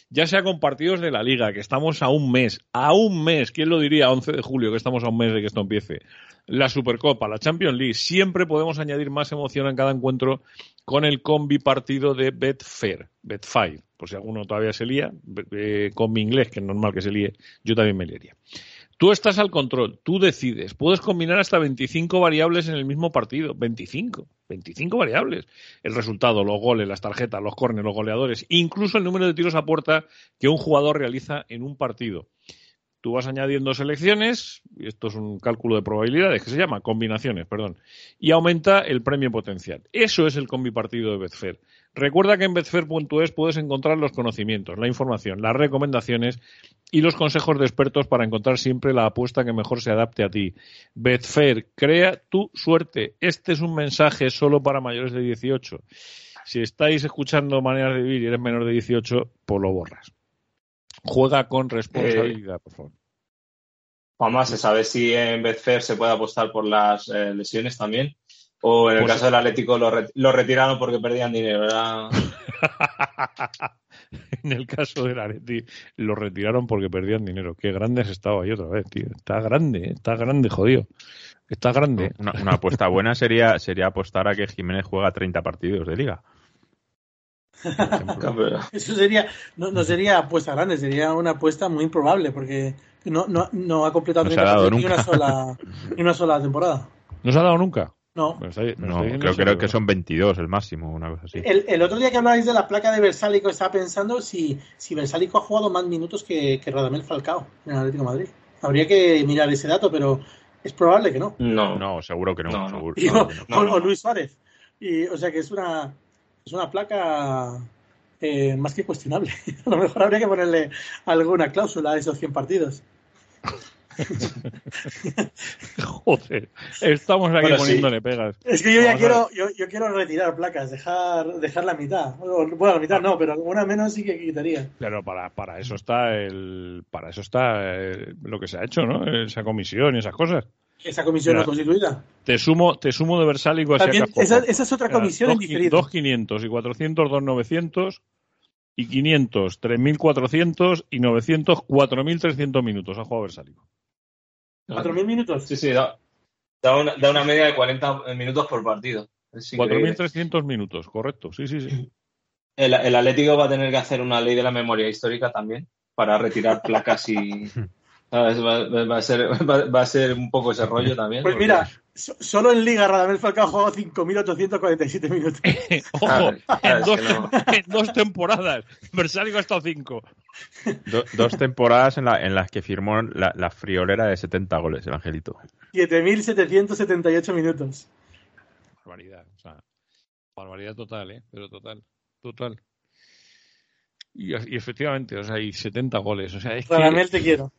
Ya sea con partidos de la liga, que estamos a un mes, a un mes, ¿quién lo diría? 11 de julio, que estamos a un mes de que esto empiece. La Supercopa, la Champions League, siempre podemos añadir más emoción en cada encuentro con el combi partido de Betfair, Betfair, por si alguno todavía se lía, eh, con mi inglés, que es normal que se líe, yo también me liaría. Tú estás al control, tú decides. Puedes combinar hasta 25 variables en el mismo partido. 25, 25 variables. El resultado, los goles, las tarjetas, los córneres, los goleadores, incluso el número de tiros a puerta que un jugador realiza en un partido. Tú vas añadiendo selecciones, y esto es un cálculo de probabilidades que se llama combinaciones, perdón, y aumenta el premio potencial. Eso es el combi partido de Betfair. Recuerda que en betfair.es puedes encontrar los conocimientos, la información, las recomendaciones y los consejos de expertos para encontrar siempre la apuesta que mejor se adapte a ti. Betfair, crea tu suerte. Este es un mensaje solo para mayores de 18. Si estáis escuchando maneras de vivir y eres menor de 18, pues lo borras. Juega con responsabilidad, por favor. Juanma, ¿se sabe si en Betfair se puede apostar por las eh, lesiones también? O en el Pues- caso del Atlético lo, re- lo retiraron porque perdían dinero. Era... en el caso del Areti lo retiraron porque perdían dinero. Qué grande has estado ahí otra vez, tío. Está grande, ¿eh? está grande, jodido. Está grande. Una, una apuesta buena sería, sería apostar a que Jiménez juega 30 partidos de liga. Eso sería, no, no sería apuesta grande, sería una apuesta muy improbable porque no, no, no ha completado No se 30 ha partidos ni una sola, ni una sola temporada. ¿No se ha dado nunca? No. Me me No, creo, creo que son 22 el máximo, una cosa así. El, el otro día que hablabais de la placa de Versálico, estaba pensando si, si Versálico ha jugado más minutos que, que Radamel Falcao en el Atlético de Madrid. Habría que mirar ese dato, pero es probable que no. No. No, seguro que no. No, no. seguro- Y- seguro o, que no. no, o no. Luis Suárez. Y, o sea que es una, es una placa eh, más que cuestionable. A lo mejor habría que ponerle alguna cláusula a esos 100 partidos. Joder, estamos aquí Bueno, sí. poniéndole pegas. Es que yo ya Vamos quiero, yo, yo quiero retirar placas, dejar, dejar la mitad. Bueno, la mitad no, pero alguna menos sí que quitaría. Pero para, para eso está el, para eso está eh, lo que se ha hecho, ¿no? Esa comisión y esas cosas. Esa comisión Mira, no constituida. Te sumo, te sumo de Versálico a También, esa, esa es otra comisión en diferido. 2.500 y 400, 2.900 y 500, 3.400 y 900, 4.300 minutos ha jugado Versálico. ¿4.000 minutos? Sí, sí, da, da una, da una media de 40 minutos por partido. Es increíble. 4.300 minutos, correcto. Sí, sí, sí. El, el Atlético va a tener que hacer una ley de la memoria histórica también para retirar placas y. ¿sabes? Va, va- a ser, va, va a ser un poco ese rollo también. Pues porque- mira, solo en Liga Radamel Falcao ha jugado 5.847 minutos. Ojo, Claro, claro, en, dos, que no. en dos temporadas. Versálico ha estado 5. Do- dos temporadas en, la- en las que firmó la, la friolera de 70 goles, el Angelito. 7.778 minutos. Barbaridad, o sea, barbaridad total, ¿eh? Pero total, total. Y, y efectivamente, o sea, hay 70 goles, o sea, es que... Radamel te quiero.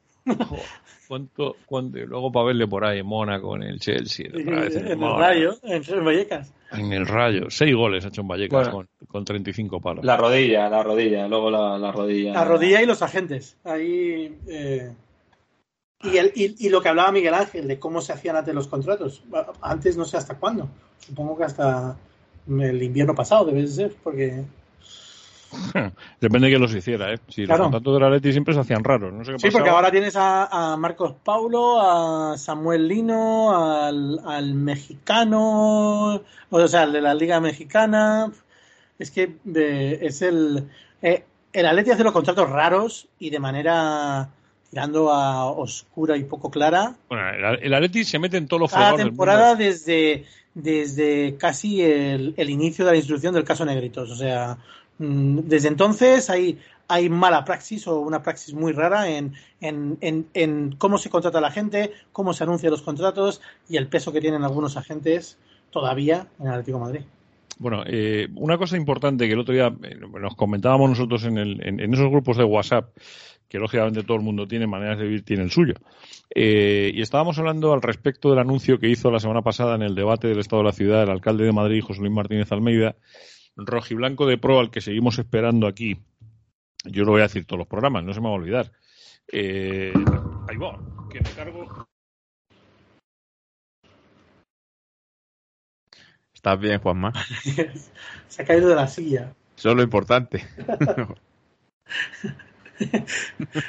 ¿Cuánto, cuánto, luego para verle por ahí en Mónaco, en el Chelsea, otra vez en el Rayo, en en Vallecas. En el Rayo, seis goles ha hecho en Vallecas Bueno. con, con 35 palos. La rodilla, la rodilla, luego la, la rodilla. La rodilla y los agentes. Ahí. eh, y, el- y- y lo que hablaba Miguel Ángel de cómo se hacían antes los contratos. Antes no sé hasta cuándo. Supongo que hasta el invierno pasado debe de ser, porque. Depende de que los hiciera, ¿eh? Si Claro. los contratos del Atleti siempre se hacían raros, no sé qué Sí, porque ahora tienes a, a Marcos Paulo, a Samuel Lino, al, al mexicano, o sea, al de la Liga Mexicana. Es que eh, es el. eh, el Atleti hace los contratos raros y de manera tirando a oscura y poco clara. Bueno, el, el Atleti se mete en todos los Cada del temporada mundo. desde, desde casi el, el inicio de la instrucción del caso Negritos. O sea, desde entonces hay, mala praxis o una praxis muy rara en, en, en, cómo se contrata la gente, cómo se anuncian los contratos y el peso que tienen algunos agentes todavía en el Atlético de Madrid. Bueno, eh, una cosa importante que el otro día eh, nos comentábamos nosotros en, el, en esos grupos de WhatsApp, que lógicamente todo el mundo tiene maneras de vivir, tiene el suyo. Eh, y estábamos hablando al respecto del anuncio que hizo la semana pasada en el debate del Estado de la Ciudad el alcalde de Madrid, José Luis Martínez Almeida, rojiblanco de pro al que seguimos esperando aquí. Yo lo voy a decir todos los programas, no se me va a olvidar. Eh, ahí va, que me cargo. ¿Estás bien, Juanma? se ha caído de la silla. Eso es lo importante.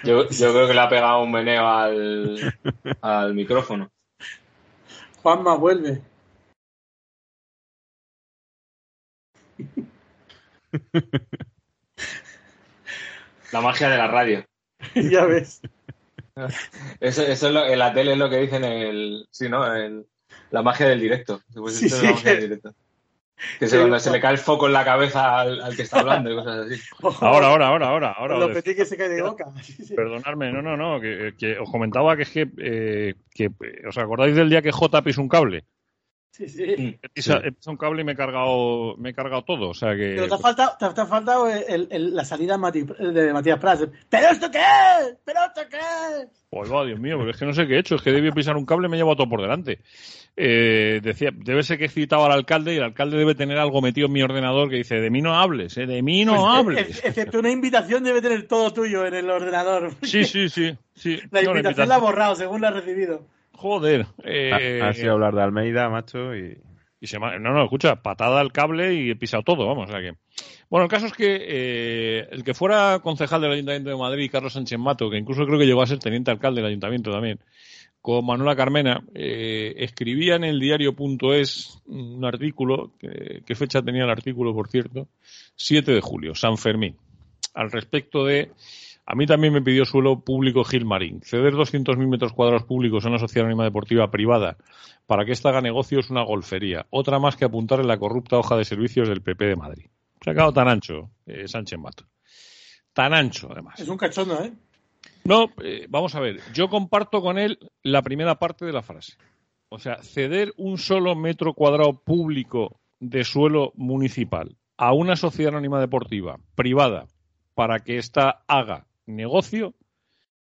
Yo, yo creo que le ha pegado un meneo al, al micrófono. Juanma, vuelve. La magia de la radio. ya ves. Eso, eso es lo, en la tele es lo que dicen el. Sí, ¿no? El- la magia del directo. Pues Sí, sí, la magia que- del directo. Que se, cuando se le cae el foco en la cabeza al, al que está hablando y cosas así. Ahora, ahora, ahora, ahora. ahora Lo petit que se cae de boca. Perdonadme, no, no, no, que, que os comentaba que es que, eh, que eh, os acordáis del día que J pisó un cable. Sí, sí. He pisado, un cable y me he cargado, me he cargado todo, o sea que. Pero te ha faltado, te ha, faltado el- el- la salida de Matías Prats. ¿Pero esto qué es? ¿Pero esto qué es? Pues va, Dios mío, porque es que no sé qué he hecho, es que debí pisar un cable y me he llevado todo por delante. Eh, decía, debe ser que he citado al alcalde y el alcalde debe tener algo metido en mi ordenador que dice, de mí no hables, eh, de mí no Pues, hables. ex- Excepto una invitación debe tener todo tuyo en el ordenador. Sí, sí, sí, sí. La No, invitación la ha borrado según la ha recibido. Joder. eh, Ha, ha sido hablar de Almeida, macho, y Y se no, no, escucha, patada al cable y he pisado todo, vamos, o sea que... Bueno, el caso es que eh, el que fuera concejal del Ayuntamiento de Madrid, Carlos Sánchez Mato, que incluso creo que llegó a ser teniente alcalde del Ayuntamiento también, con Manuela Carmena, eh, escribía en el diario.es un artículo, que, ¿qué fecha tenía el artículo, por cierto? 7 de julio, San Fermín, al respecto de... A mí también me pidió suelo público Gilmarín. Ceder 200.000 metros cuadrados públicos a una sociedad anónima deportiva privada para que ésta haga negocio es una golfería. Otra más que apuntar en la corrupta hoja de servicios del PP de Madrid. Se ha quedado tan ancho, eh, Sánchez Mato. Tan ancho, además. Es un cachondo, ¿eh? No, eh, vamos a ver. Yo comparto con él la primera parte de la frase. O sea, ceder un solo metro cuadrado público de suelo municipal a una sociedad anónima deportiva privada para que ésta haga negocio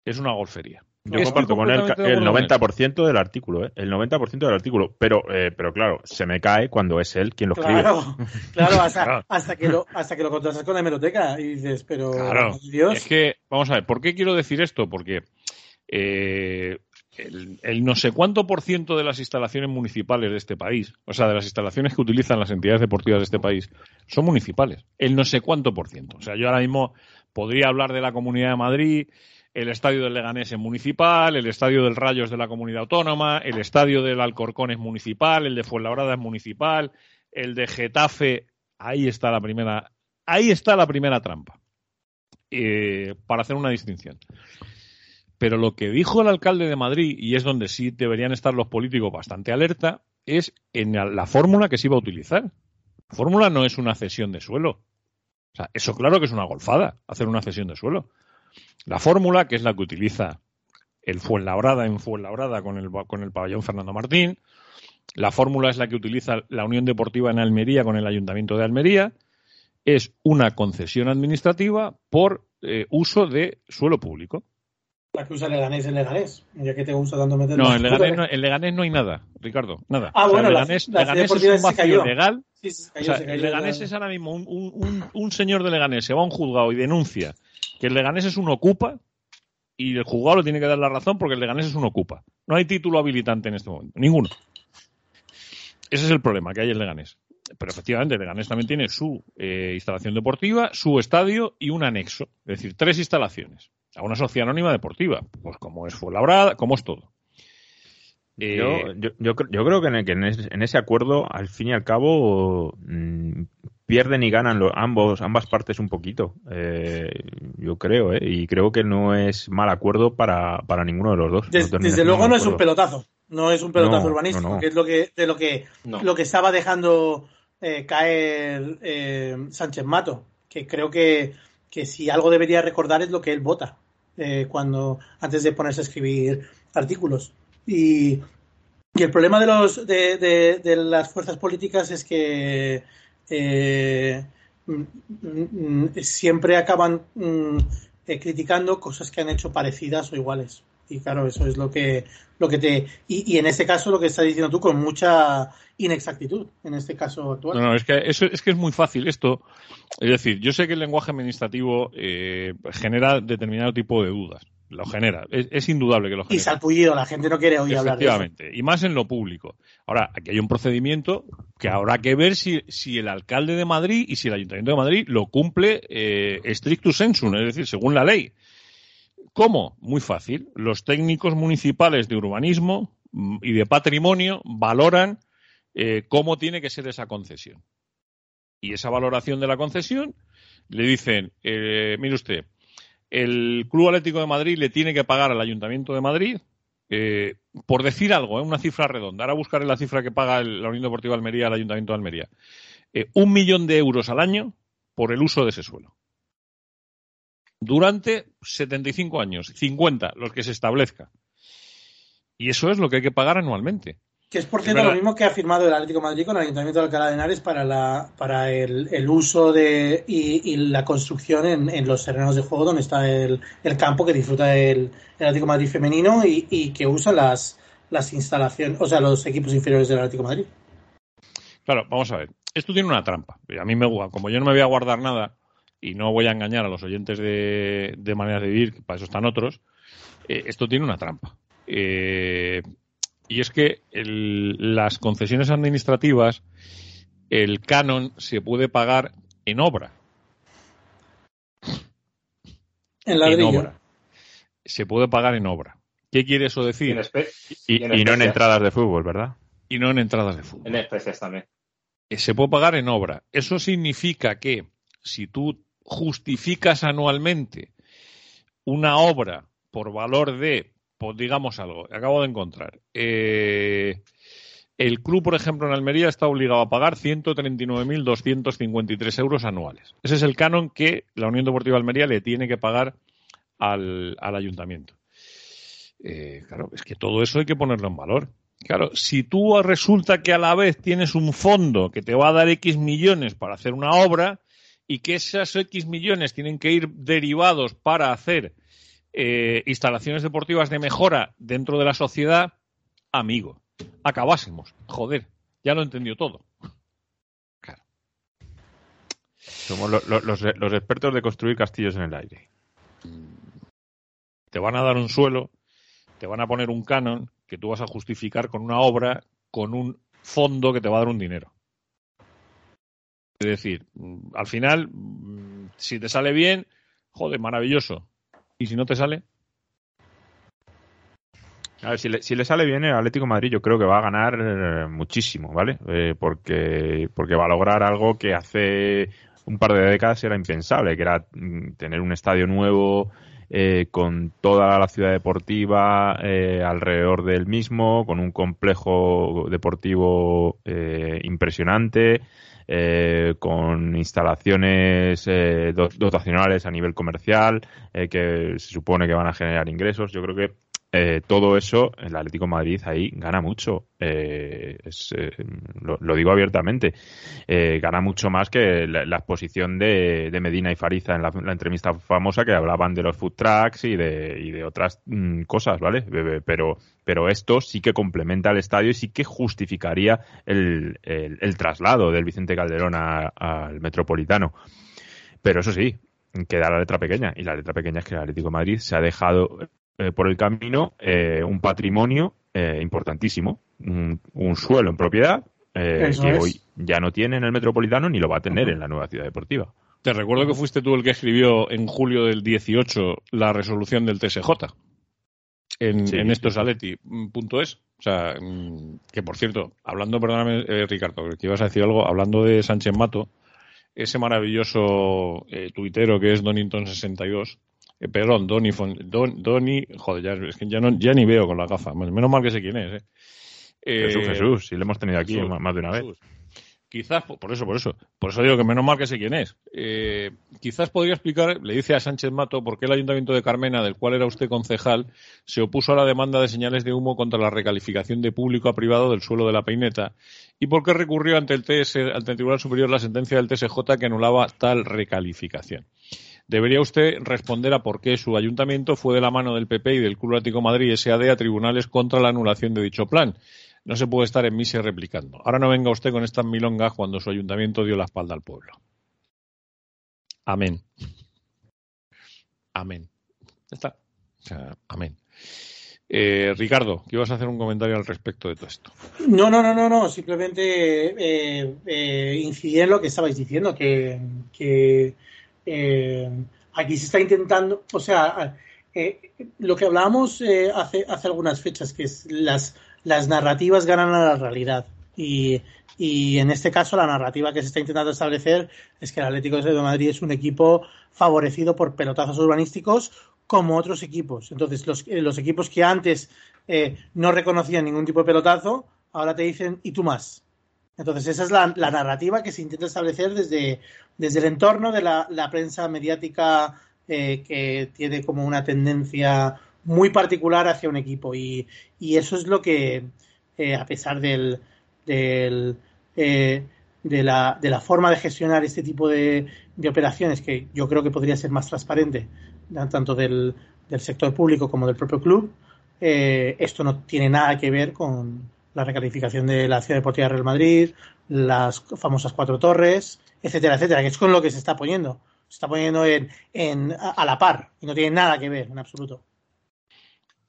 es una golfería. Yo Estoy comparto con él el acuerdo con él. 90% del artículo, ¿eh? El 90% del artículo. Pero, eh, pero claro, se me cae cuando es él quien lo escribe. Claro, claro, hasta, Claro. hasta que lo, hasta que lo contrastas con la hemeroteca y dices, pero Claro. Dios, Es que, vamos a ver, ¿por qué quiero decir esto? Porque eh, el, el no sé cuánto por ciento de las instalaciones municipales de este país, o sea, de las instalaciones que utilizan las entidades deportivas de este país, son municipales. El no sé cuánto por ciento. O sea, yo ahora mismo podría hablar de la Comunidad de Madrid, el estadio del Leganés es municipal, el estadio del Rayos de la Comunidad Autónoma, el estadio del Alcorcón es municipal, el de Fuenlabrada es municipal, el de Getafe, ahí está la primera, ahí está la primera trampa eh, para hacer una distinción. Pero lo que dijo el alcalde de Madrid, y es donde sí deberían estar los políticos bastante alerta, es en la, la fórmula que se iba a utilizar. La fórmula no es una cesión de suelo. O sea, eso claro que es una golfada, hacer una cesión de suelo. La fórmula, que es la que utiliza el Fuenlabrada en Fuenlabrada con el, con el pabellón Fernando Martín, la fórmula es la que utiliza la Unión Deportiva en Almería con el Ayuntamiento de Almería, es una concesión administrativa por eh, uso de suelo público. la que usa Leganés es Leganés. Ya que te gusta tanto meter No, en Leganés no, en Leganés no hay nada, Ricardo, nada. Ah, O sea, bueno, Leganés, la Leganés es un vacío legal. Sí, sí, se O cayó, sea, se cayó el Leganés es ahora mismo un, un- un- un señor de Leganés, se va a un juzgado y denuncia que el Leganés es un ocupa y el juzgado le tiene que dar la razón porque el Leganés es un ocupa. No hay título habilitante en este momento, ninguno. Ese es el problema que hay en Leganés. Pero efectivamente, el Leganés también tiene su eh, instalación deportiva, su estadio y un anexo. Es decir, tres instalaciones. A una sociedad anónima deportiva. Pues como es Fuenlabrada, como es todo. Eh, Yo, yo, yo, cre- yo creo que, en, el- que en, ese, en ese acuerdo, al fin y al cabo, mm, pierden y ganan lo- ambos, ambas partes un poquito. Eh, yo creo, ¿eh? Y creo que no es mal acuerdo para, para ninguno de los dos. Des- No termina desde luego no es un pelotazo. No es un pelotazo No, urbanístico, no, no. que es lo que, de lo que, No. lo que estaba dejando eh, caer eh, Sánchez Mato. Que creo que, que si algo debería recordar es lo que él vota eh, cuando antes de ponerse a escribir artículos. Y, el problema de los de, las fuerzas políticas es que eh, mm, mm, mm, siempre acaban eh, criticando cosas que han hecho parecidas o iguales. Y claro, eso es lo que, lo que te. Y, y en este caso, lo que estás diciendo tú, con mucha inexactitud, en este caso actual. No, no, es que, eso, es que es muy fácil esto. Es decir, yo sé que el lenguaje administrativo eh, genera determinado tipo de dudas. Lo genera. Es, es indudable que lo Y genera. salpullido, la gente no quiere oír hablar de eso. Efectivamente, y más en lo público. Ahora, aquí hay un procedimiento que habrá que ver si, si el alcalde de Madrid y si el ayuntamiento de Madrid lo cumple eh, strictus sensu, es decir, según la ley. ¿Cómo? Muy fácil. Los técnicos municipales de urbanismo mm, y de patrimonio valoran eh, cómo tiene que ser esa concesión. Y esa valoración de la concesión le dicen, eh, mire usted, el Club Atlético de Madrid le tiene que pagar al Ayuntamiento de Madrid, eh, por decir algo, eh, una cifra redonda, ahora buscaré la cifra que paga el- la Unión Deportiva de Almería al Ayuntamiento de Almería, eh, un millón de euros al año por el uso de ese suelo. Durante 75 años, 50, los que se establezca. Y eso es lo que hay que pagar anualmente. Que es, por cierto, lo mismo que ha firmado el Atlético de Madrid con el Ayuntamiento de Alcalá de Henares para, la, para el, el uso de y, y la construcción en, en los terrenos de juego donde está el, el campo que disfruta el, el Atlético de Madrid femenino y, y que usa las, las instalaciones, o sea, los equipos inferiores del Atlético de Madrid. Claro, vamos a ver. Esto tiene una trampa. A mí me gusta. Como yo no me voy a guardar nada y no voy a engañar a los oyentes de, de maneras de vivir, que para eso están otros, eh, esto tiene una trampa. Eh, y es que el- las concesiones administrativas, el canon se puede pagar en obra. En En ladrillo. obra. Se puede pagar en obra. ¿Qué quiere eso Y en, decir? Y, Y en y no en entradas de fútbol, ¿verdad? Y no en entradas de fútbol. en especias también. Eh, se puede pagar en obra. Eso significa que si tú justificas anualmente una obra por valor de, pues digamos algo, acabo de encontrar, eh, el club, por ejemplo, en Almería está obligado a pagar 139.253 euros anuales. Ese es el canon que la Unión Deportiva de Almería le tiene que pagar al, ayuntamiento. Eh, claro, es que todo eso hay que ponerlo en valor. Claro, si tú resulta que a la vez tienes un fondo que te va a dar X millones para hacer una obra y que esos X millones tienen que ir derivados para hacer eh, instalaciones deportivas de mejora dentro de la sociedad, amigo, acabásemos. Joder, ya lo entendió todo. Claro. Somos lo- lo- los, los expertos de construir castillos en el aire. Te van a dar un suelo, te van a poner un canon que tú vas a justificar con una obra, con un fondo que te va a dar un dinero. Es decir, al final, mm, si te sale bien, joder, maravilloso. Y si no te sale, A ver, si le, sale bien el Atlético Madrid, yo creo que va a ganar eh, muchísimo, ¿vale? Eh, porque, porque va a lograr algo que hace un par de décadas era impensable, que era mm, tener un estadio nuevo eh, con toda la ciudad deportiva eh, alrededor del mismo, con un complejo deportivo eh, impresionante, eh, con instalaciones eh, do- dotacionales a nivel comercial, eh, que se supone que van a generar ingresos. Yo creo que eh, todo eso, el Atlético Madrid ahí gana mucho. Eh, eh, lo, digo abiertamente. Eh, gana mucho más que la, exposición de, Medina y Fariza en la, entrevista famosa que hablaban de los food trucks y de, otras mm, cosas, ¿vale? Pero, pero esto sí que complementa el estadio y sí que justificaría el, traslado del Vicente Calderón al Metropolitano. Pero eso sí, queda la letra pequeña. Y la letra pequeña es que el Atlético Madrid se ha dejado eh, por el camino eh, un patrimonio eh, importantísimo, un, un suelo en propiedad eh, que es. hoy ya no tiene en el Metropolitano ni lo va a tener en la nueva ciudad deportiva. te recuerdo que fuiste tú el que escribió en julio del 18 la resolución del TSJ en, Sí, en sí, estos sí. Aleti, mm, punto es. O sea, mm, que por cierto, hablando, perdóname, eh, Ricardo, que ibas a decir algo, hablando de Sánchez Mato, ese maravilloso eh, tuitero que es Donington62, eh, perdón, Donny, Fon- Don, Donny, joder, ya, es que ya, no, ya ni veo con la gafa, menos mal que sé quién es, eh. Jesús, Eh, Jesús, si lo hemos tenido aquí Jesús, más de una vez. Quizás, por eso, por eso. Por eso digo que menos mal que sé quién es. Eh, quizás podría explicar, le dice a Sánchez Mato, por qué el Ayuntamiento de Carmena, del cual era usted concejal, se opuso a la demanda de señales de humo contra la recalificación de público a privado del suelo de la peineta y por qué recurrió ante el, TS, ante el Tribunal Superior la sentencia del TSJ que anulaba tal recalificación. Debería usted responder a por qué su ayuntamiento fue de la mano del PP y del Club Atlético Madrid SAD a tribunales contra la anulación de dicho plan. No se puede estar en misa replicando. Ahora no venga usted con estas milongas cuando su ayuntamiento dio la espalda al pueblo. Amén. Amén. Ya está. O sea, amén. Eh, Ricardo, ¿qué ibas a hacer un comentario al respecto de todo esto? No, no, no, no, no. Simplemente eh, eh, en lo que estabais diciendo, que, que eh, aquí se está intentando, o sea, eh, lo que hablábamos eh, hace, hace algunas fechas, que es las, las narrativas ganan a la realidad. Y, y en este caso la narrativa que se está intentando establecer es que el Atlético de Madrid es un equipo favorecido por pelotazos urbanísticos como otros equipos. Entonces, los, eh, los equipos que antes no reconocían ningún tipo de pelotazo, ahora te dicen, ¿y tú más? Entonces, esa es la, narrativa que se intenta establecer desde, desde el entorno de la, la prensa mediática eh, que tiene como una tendencia muy particular hacia un equipo. Y, y eso es lo que, eh, a pesar del, del, eh, de, la, de la forma de gestionar este tipo de, de operaciones, que yo creo que podría ser más transparente, tanto del, del sector público como del propio club, eh, esto no tiene nada que ver con la recalificación de la Ciudad Deportiva Real Madrid, las famosas cuatro torres, etcétera, etcétera, que es con lo que se está poniendo. Se está poniendo en, en, a, la par y no tiene nada que ver en absoluto.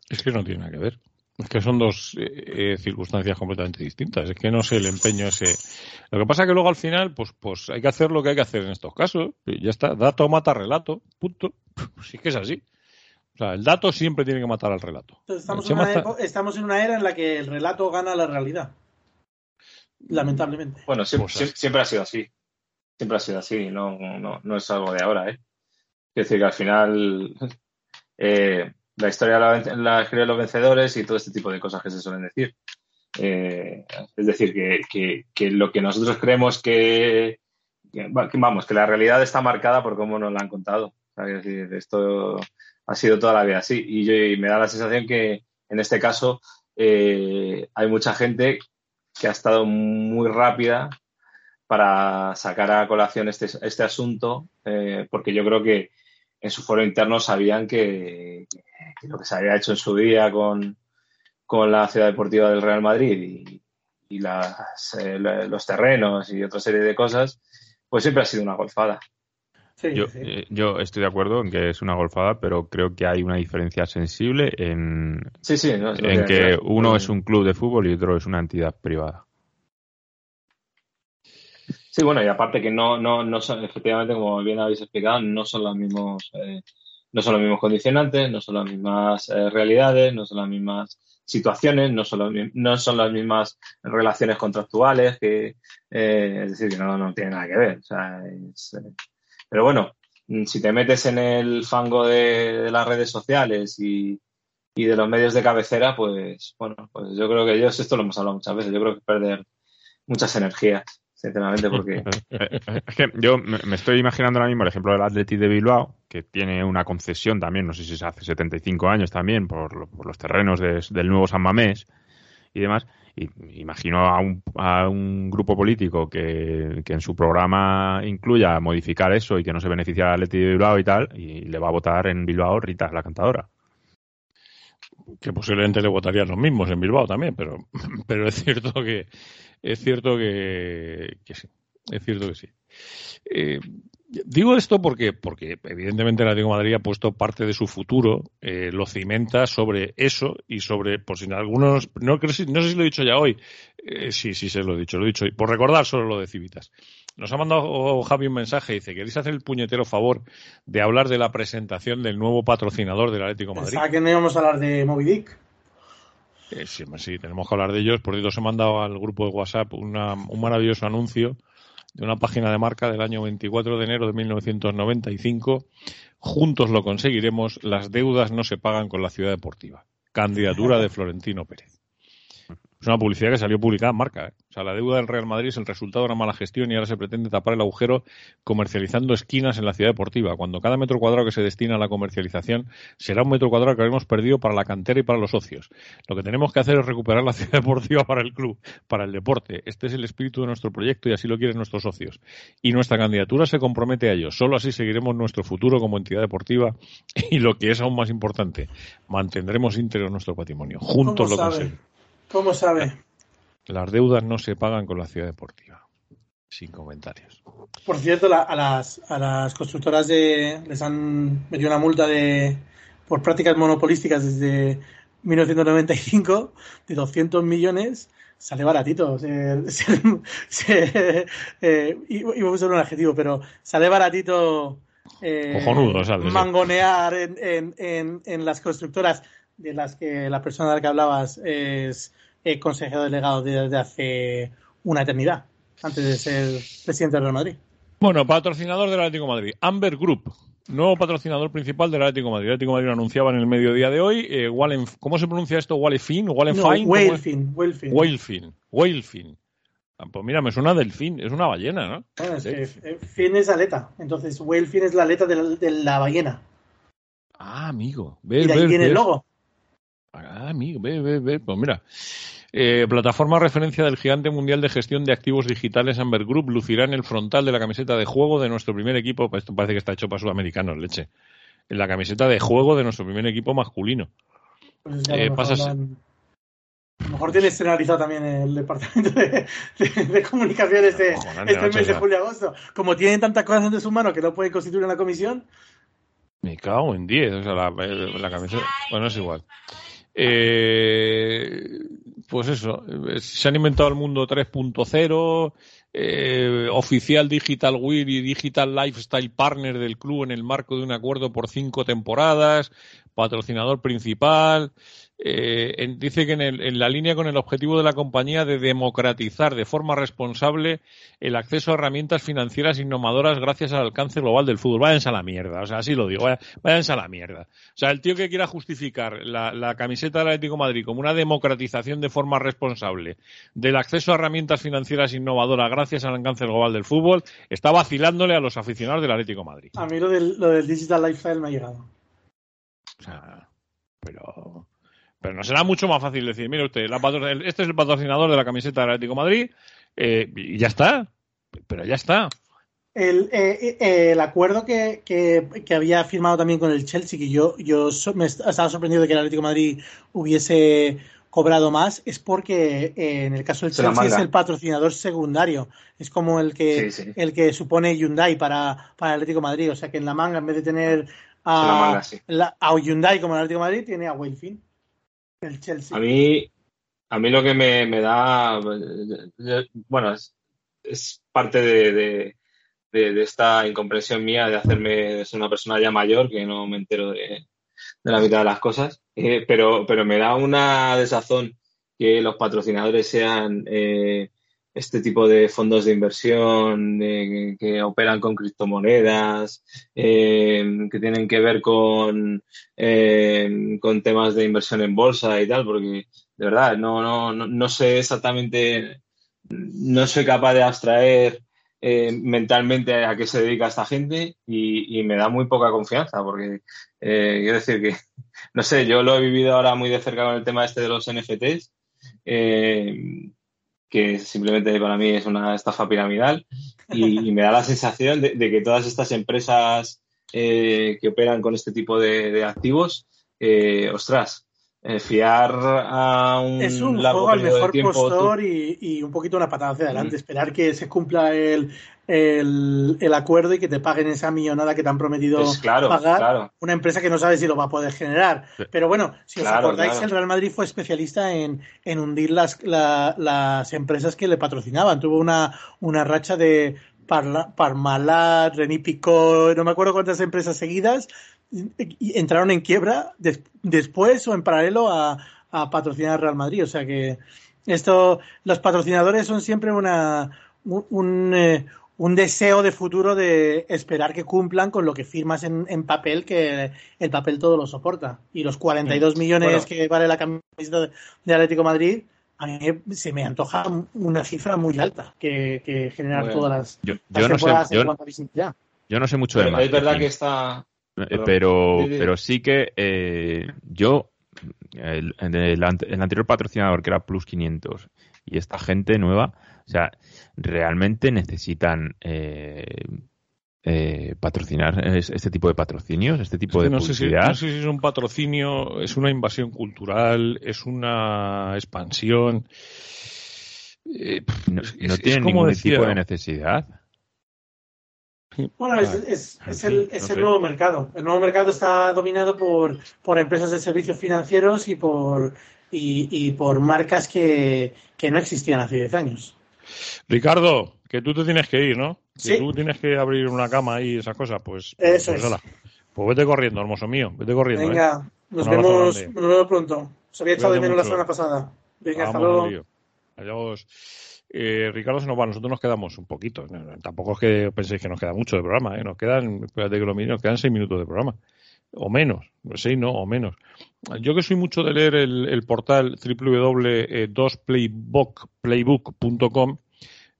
Es que no tiene nada que ver. Es que son dos eh, eh, circunstancias completamente distintas. Es que no sé el empeño ese. Lo que pasa es que luego al final, pues, pues hay que hacer lo que hay que hacer en estos casos. Ya está. Dato mata relato. Punto. Pues sí que es así. O sea, el dato siempre tiene que matar al relato. Entonces, estamos, en una epo- estamos en una era en la que el relato gana la realidad. Lamentablemente. Bueno, siempre, Pues siempre ha sido así. Siempre ha sido así. No, no, no es algo de ahora, ¿eh? Es decir, que al final eh, la historia la, la escriben los vencedores y todo este tipo de cosas que se suelen decir. Eh, es decir, que, que, que lo que nosotros creemos que, que, va- que, vamos, que la realidad está marcada por cómo nos la han contado. Es decir, esto ha sido toda la vida así. Y, yo, me da la sensación que en este caso eh, hay mucha gente que ha estado muy rápida para sacar a colación este, este asunto, eh, porque yo creo que en su foro interno sabían que, lo que se había hecho en su día con, con la ciudad deportiva del Real Madrid y, y las, eh, los terrenos y otra serie de cosas, pues siempre ha sido una golfada. Sí, Yo, sí. eh, yo estoy de acuerdo en que es una golfada, pero creo que hay una diferencia sensible en, Sí, no, en que uno es un club de fútbol y otro es una entidad privada. Sí, bueno, y aparte que no, no, no son, efectivamente, como bien habéis explicado, no son los mismos, eh, no son los mismos condicionantes, no son las mismas eh, realidades, no son las mismas situaciones, no son, los no son las mismas relaciones contractuales, que, eh, es decir, que no, no tiene nada que ver. O sea, es, pero bueno, mm, si te metes en el fango de, las redes sociales y, y de los medios de cabecera, pues bueno, pues yo creo que ellos, esto lo hemos hablado muchas veces, yo creo que perder muchas energías, sinceramente, porque Es que yo me estoy imaginando ahora mismo el ejemplo del Atleti de Bilbao, que tiene una concesión también, no sé si se hace 75 años también, por, por los terrenos de- del nuevo San Mamés y demás. Imagino a un, a un grupo político que, que en su programa incluya modificar eso y que no se beneficie al Atleti de Bilbao y tal, y le va a votar en Bilbao Rita, la cantadora. que posiblemente le votarían los mismos en Bilbao también, pero, pero es cierto que es cierto que, que sí, es cierto que sí. Eh, digo esto porque, porque evidentemente el Atlético de Madrid ha puesto parte de su futuro, eh, lo cimenta sobre eso y sobre, por si algunos, no, no sé si lo he dicho ya hoy, eh, sí, sí, se lo he dicho, lo he dicho hoy, por recordar solo lo de Civitas. Nos ha mandado Javi un mensaje, dice, ¿queréis hacer el puñetero favor de hablar de la presentación del nuevo patrocinador del Atlético de Madrid? Pensaba que no íbamos a hablar de Moby Dick. Eh, sí, sí, tenemos que hablar de ellos. Por cierto, os he mandado al grupo de WhatsApp una- un maravilloso anuncio de una página de marca del año 24 de enero de 1995. Juntos lo conseguiremos. Las deudas no se pagan con la ciudad deportiva. Candidatura de Florentino Pérez. Es una publicidad que salió publicada en marca. ¿eh? O sea, la deuda del Real Madrid es el resultado de una mala gestión y ahora se pretende tapar el agujero comercializando esquinas en la ciudad deportiva, cuando cada metro cuadrado que se destina a la comercialización será un metro cuadrado que habremos perdido para la cantera y para los socios. Lo que tenemos que hacer es recuperar la ciudad deportiva para el club, para el deporte. Este es el espíritu de nuestro proyecto y así lo quieren nuestros socios. Y nuestra candidatura se compromete a ello. Solo así seguiremos nuestro futuro como entidad deportiva y lo que es aún más importante, mantendremos íntegro nuestro patrimonio. Juntos lo conseguiremos. ¿Cómo sabe? Las deudas no se pagan con la ciudad deportiva. Sin comentarios. Por cierto, la- a, las, a las constructoras de, les han metido una multa de por prácticas monopolísticas desde 1995 de 200 millones sale baratito. Se, se, se, eh, iba a usar un adjetivo, pero sale baratito eh, Cojonudo sale, mangonear en, en, en, en las constructoras de las que la persona de la que hablabas es eh, consejero delegado desde hace una eternidad, antes de ser presidente del Real Madrid. Bueno, patrocinador del Atlético de Madrid, Amber Group, nuevo patrocinador principal del Atlético de Madrid. El Atlético de Madrid lo anunciaba en el mediodía de hoy. Eh, Wallen- ¿Cómo se pronuncia esto? ¿Wallenfin? ¿Wallenfine? No, ¿Cómo es? Whalefin, Whalefin. Whalefin. Ah, Pues mira, me suena delfín, es una ballena, ¿no? Bueno, es que, Sí. eh, fin es aleta, entonces Whalefin es la aleta de la, de la ballena. Ah, amigo. Y ¿Ves, de ahí ves, viene el logo. Ah, amigo, ve, ve, ve. Pues mira. Eh, plataforma referencia del gigante mundial de gestión de activos digitales Amber Group lucirá en el frontal de la camiseta de juego de nuestro primer equipo. Esto parece que está hecho para sudamericanos, leche. En la camiseta de juego de nuestro primer equipo masculino. Pues Eh, pasas- a lo mejor tiene escenarizado también el departamento de, de- de comunicaciones de este mes de julio y agosto. Como tienen tantas cosas entre sus manos que no pueden constituir una comisión, Me cago en 10, o sea, la, la camiseta. Bueno, es igual. Eh, pues eso, eh, se han inventado el mundo 3.0, eh, oficial Digital Wear y Digital Lifestyle Partner del club en el marco de un acuerdo por cinco temporadas, patrocinador principal. Eh, en- dice que en, el- en la línea con el objetivo de la compañía de democratizar de forma responsable el acceso a herramientas financieras innovadoras gracias al alcance global del fútbol. Váyanse a la mierda, o sea, así lo digo, váyanse a la mierda. O sea, el tío que quiera justificar la, la camiseta del Atlético de Madrid como una democratización de forma responsable del acceso a herramientas financieras innovadoras gracias al alcance global del fútbol, está vacilándole a los aficionados del Atlético de Madrid. a mí lo del, lo del Digital Lifestyle me ha llegado. O sea, pero, pero no será mucho más fácil decir, mire usted, la este es el patrocinador de la camiseta del Atlético de Madrid eh, y ya está. Pero ya está. El, eh, eh, el acuerdo que, que, que había firmado también con el Chelsea, que yo, yo so- me est- estaba sorprendido de que el Atlético de Madrid hubiese cobrado más, es porque eh, en el caso del Chelsea es el patrocinador secundario. Es como el que, Sí, sí. el que supone Hyundai para, para el Atlético de Madrid. O sea que en la manga, en vez de tener la a, manga, sí. la- a Hyundai como el Atlético de Madrid, tiene a Wayfin, A mí, a mí lo que me, me da, eh, bueno, es, parte de, de- esta incomprensión mía de hacerme ser una persona ya mayor que no me entero de, de la mitad de las cosas, Eh, pero, pero me da una desazón que los patrocinadores sean eh, este tipo de fondos de inversión que, operan con criptomonedas, eh, que tienen que ver con, eh, con temas de inversión en bolsa y tal, porque de verdad no, no, no, no sé exactamente, no soy capaz de abstraer eh, mentalmente a qué se dedica esta gente y, me da muy poca confianza, porque quiero decir que, no sé, yo lo he vivido ahora muy de cerca con el tema este de los NFTs, que simplemente para mí es una estafa piramidal y, y me da la sensación de, de que todas estas empresas eh, que operan con este tipo de, de activos, eh, ostras, eh, fiar a un, Es un largo juego al de mejor tiempo. postor y, y un poquito una patada hacia adelante. Mm. Esperar que se cumpla el, el, el acuerdo y que te paguen esa millonada que te han prometido Pues claro, pagar claro. una empresa que no sabe si lo va a poder generar. Pero bueno, si os acordáis, el Real Madrid fue especialista en, en hundir las, la- las empresas que le patrocinaban. Tuvo una, una racha de Parla- Parmalat, René Picot, no me acuerdo cuántas empresas seguidas y- entraron en quiebra des- después o en paralelo a, a patrocinar al Real Madrid. O sea que esto, los patrocinadores son siempre una, un, un, eh, un deseo de futuro de esperar que cumplan con lo que firmas en, en papel, que el papel todo lo soporta. Y los 42 millones Bueno. que vale la camiseta de Atlético de Madrid, a mí se me antoja una cifra muy alta que, que generar Bueno. todas las, Yo, las yo no sé, temporadas en yo, cuanto a visibilidad. yo no sé mucho de Pero es verdad que está. Eh, pero, Sí, sí. pero sí que eh, yo, el, el anterior patrocinador que era Plus 500 y esta gente nueva, o sea, realmente necesitan eh, eh, patrocinar es- este tipo de patrocinios, este tipo Es que de no, sé si, publicidad. no sé si es un patrocinio, es una invasión cultural, es una expansión. Eh, No, es- no es- es tienen como ningún decía- tipo de necesidad. Bueno, es, es- es el, es el nuevo mercado. El nuevo mercado está dominado por, por empresas de servicios financieros y por, y, y por marcas que, que no existían hace 10 años. Ricardo, que tú te tienes que ir, ¿no? Que Sí. tú tienes que abrir una cama y esas cosas, pues. Eso pues, es. Pues vete corriendo, hermoso mío, vete corriendo. ¿eh? Venga, nos Un abrazo vemos, nos vemos pronto. Se había echado de menos la semana pasada. Venga, hasta luego. Adiós. Eh, Ricardo se nos va, nosotros nos quedamos un poquito. Tampoco es que penséis que nos queda mucho de programa, ¿eh? Nos quedan, espérate que lo mire, nos quedan seis minutos de programa. O menos, seis no, o menos. Yo que soy mucho de leer el, el portal www.2playbook.com,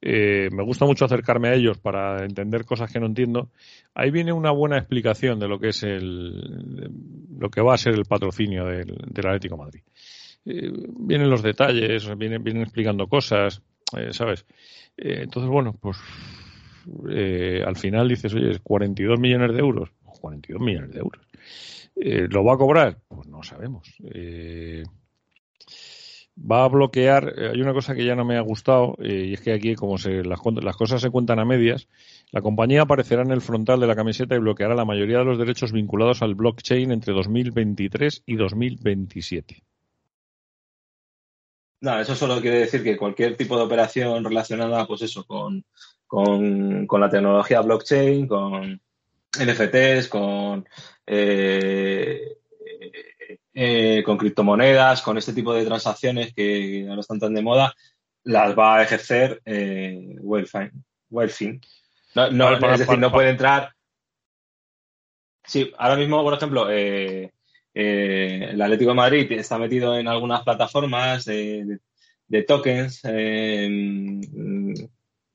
eh, me gusta mucho acercarme a ellos para entender cosas que no entiendo. Ahí viene una buena explicación de lo que es el, lo que va a ser el patrocinio del, del Atlético Madrid. Eh, vienen los detalles, vienen, vienen explicando cosas, eh, ¿sabes? Eh, entonces, bueno, pues al final dices, oye, 42 millones de euros. 42 millones de euros. Eh, ¿Lo va a cobrar? Pues no sabemos. Eh, va a bloquear. eh, Hay una cosa que ya no me ha gustado y es que aquí, como se, las, las cosas se cuentan a medias, la compañía aparecerá en el frontal de la camiseta y bloqueará la mayoría de los derechos vinculados al blockchain entre 2023 y 2027. No, eso solo quiere decir que cualquier tipo de operación relacionada, pues eso, con, con, con la tecnología blockchain, con NFTs, con, eh, eh, con criptomonedas, con este tipo de transacciones que ahora están tan de moda, las va a ejercer eh, Wellfin. No, no, Vale, para- es decir, para- no puede entrar. Sí, ahora mismo, por ejemplo, eh, eh, el Atlético de Madrid está metido en algunas plataformas de, de- de tokens mm,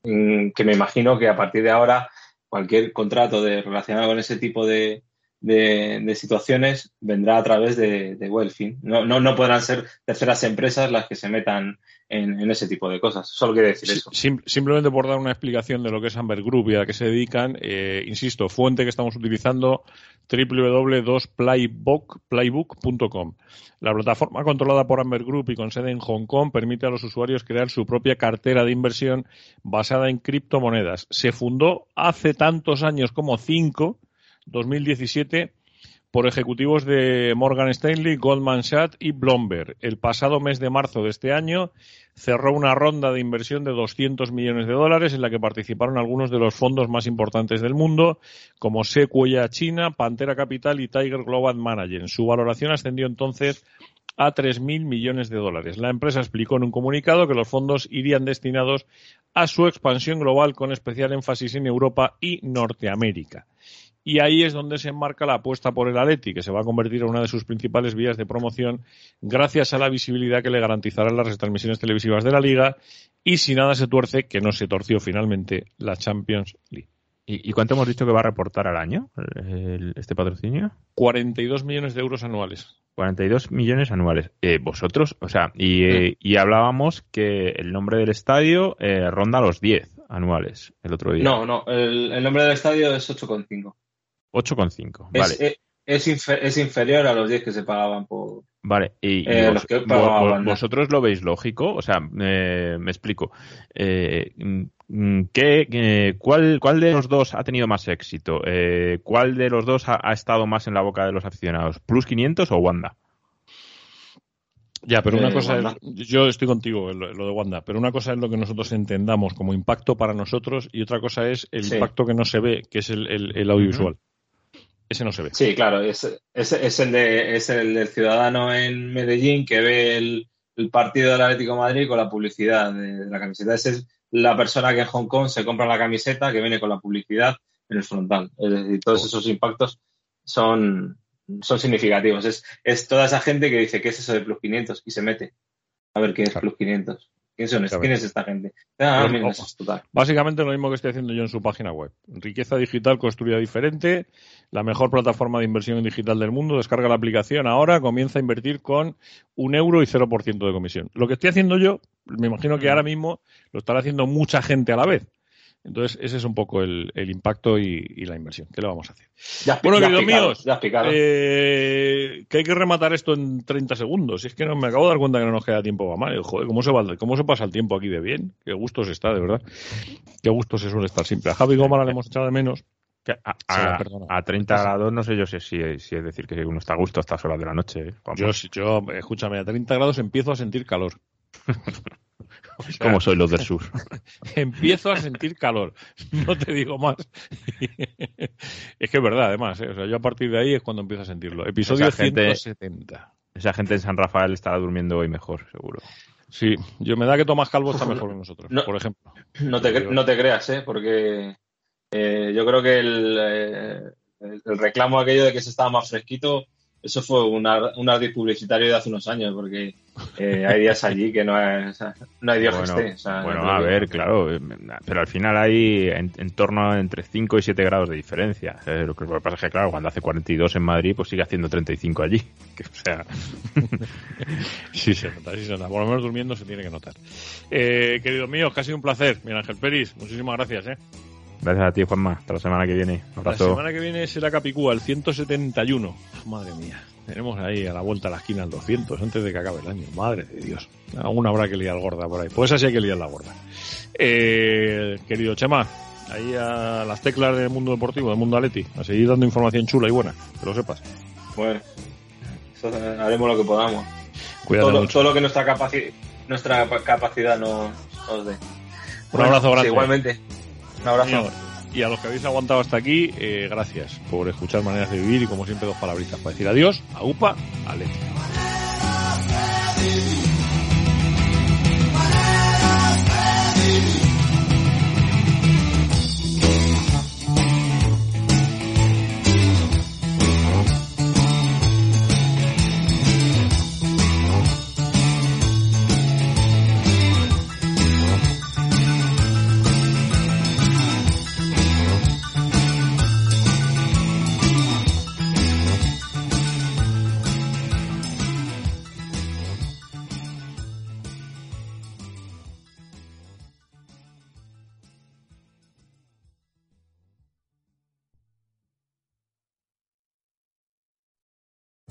mm, que me imagino que a partir de ahora cualquier contrato de, relacionado con ese tipo de, de- de situaciones vendrá a través de, de Wellfin. No, no, no podrán ser terceras empresas las que se metan en, en ese tipo de cosas. Solo quiere decir eso. Sim- simplemente por dar una explicación de lo que es Amber Group y a qué se dedican, eh, insisto, fuente que estamos utilizando www.2playbook.com. La plataforma controlada por Amber Group y con sede en Hong Kong permite a los usuarios crear su propia cartera de inversión basada en criptomonedas. Se fundó hace tantos años como cinco, 2017, por ejecutivos de Morgan Stanley, Goldman Sachs y Bloomberg. El pasado mes de marzo de este año cerró una ronda de inversión de 200 millones de dólares en la que participaron algunos de los fondos más importantes del mundo, como Sequoia China, Pantera Capital y Tiger Global Management. Su valoración ascendió entonces a 3.000 millones de dólares. La empresa explicó en un comunicado que los fondos irían destinados a su expansión global con especial énfasis en Europa y Norteamérica. Y ahí es donde se enmarca la apuesta por el Atleti, que se va a convertir en una de sus principales vías de promoción gracias a la visibilidad que le garantizarán las retransmisiones televisivas de la liga y si nada se tuerce, que no se torció finalmente, la Champions League. ¿Y, cuánto hemos dicho que va a reportar al año el- este patrocinio? 42 millones de euros anuales. 42 millones anuales. Eh, vosotros, o sea, y, eh, y hablábamos que el nombre del estadio eh, ronda los 10 anuales el otro día. No, no, el, el nombre del estadio es 8,5. 8,5. Es, Vale, eh, es, infe- es inferior a los 10 que se pagaban por... vale. Y, eh, vos- los que pagaban, vosotros lo veis lógico, o sea, eh, me explico. Eh, mm, ¿qué, eh, cuál, ¿Cuál de los dos ha tenido más éxito? Eh, ¿Cuál de los dos ha, ha estado más en la boca de los aficionados? ¿Plus 500 o Wanda? Ya, pero Eh, una cosa Wanda. es, yo estoy contigo en lo, en lo de Wanda, pero una cosa es lo que nosotros entendamos como impacto para nosotros y otra cosa es el Sí. impacto que no se ve, que es el, el- el audiovisual. Ese no se ve. Sí, claro, es, es, es el de, es el del ciudadano en Medellín que ve el, el partido del Atlético de Madrid con la publicidad de, de la camiseta. Esa es la persona que en Hong Kong se compra la camiseta que viene con la publicidad en el frontal. Es decir, todos esos impactos son, son significativos. Es, es toda esa gente que dice, ¿qué es eso de Plus 500? Y se mete a ver qué es Claro. Plus 500. ¿Quién, son estos? ¿Quién es esta gente? Ah, Pero, es total. Básicamente lo mismo que estoy haciendo yo en su página web. Riqueza digital construida diferente, la mejor plataforma de inversión en digital del mundo. Descarga la aplicación ahora, comienza a invertir con un euro y 0% de comisión. Lo que estoy haciendo yo, me imagino que ahora mismo lo estará haciendo mucha gente a la vez. Entonces, ese es un poco el, el impacto y, y la inversión. ¿Qué le vamos a hacer? Ya Bueno, ya queridos picado, míos, ya eh, que hay que rematar esto en 30 segundos. Es que no, me acabo de dar cuenta que no nos queda tiempo para Joder, ¿cómo se, va, ¿cómo se pasa el tiempo aquí de bien? Qué gusto se está, de verdad. Qué gusto se suele estar siempre. A Javi Gómara le hemos echado de menos. Que a, a- perdona. a 30 grados no sé yo si, si, si es decir que uno está a gusto a estas horas de la noche. ¿eh? Yo, si- yo, escúchame, a 30 grados empiezo a sentir calor. O sea, como soy los del sur. empiezo a sentir calor. No te digo más. es que es verdad, además. ¿eh? O sea, yo a partir de ahí es cuando empiezo a sentirlo. Episodio Esa gente- 170. Esa gente en San Rafael estará durmiendo hoy mejor, seguro. Sí, yo me da que Tomás Calvo está mejor que nosotros, No. por ejemplo. No te, cre- no te creas, ¿eh? Porque eh, yo creo que el, eh, el- el reclamo aquello de que se estaba más fresquito, eso fue una- un ardid publicitario de hace unos años, porque eh, hay días allí que no, hay- o sea, no hay Dios bueno, que esté. o sea, bueno, yo creo a que- ver, claro, pero al final hay en, en torno a entre 5 y 7 grados de diferencia. Eh, lo que pasa es que, claro, cuando hace 42 en Madrid, pues sigue haciendo 35 allí. Que, o sea, Sí, se nota, sí se nota. Por lo menos durmiendo se tiene que notar. Eh, queridos míos, que ha sido un placer. Miguel Ángel Peris, muchísimas gracias. ¿eh? Gracias a ti, Juanma. Hasta la semana que viene. Un La abrazo. semana que viene será Capicúa, el 171. Madre mía, tenemos ahí a la vuelta a la esquina el 200 antes de que acabe el año. Madre de Dios. Aún habrá que liar gorda por ahí. Pues así hay que liar la gorda. Eh, querido Chema, ahí a las teclas del mundo deportivo, del mundo Aleti, a seguir dando información chula y buena, que lo sepas. Bueno, eso, eh, haremos lo que podamos. Cuídate Todo, mucho. todo lo que nuestra, capaci- nuestra capacidad nos, nos dé. Un abrazo sí, grande. igualmente. Un abrazo. Y a- los que habéis aguantado hasta aquí, eh, gracias por escuchar Maneras de Vivir y como siempre dos palabritas para decir adiós, a UPA, a Leti.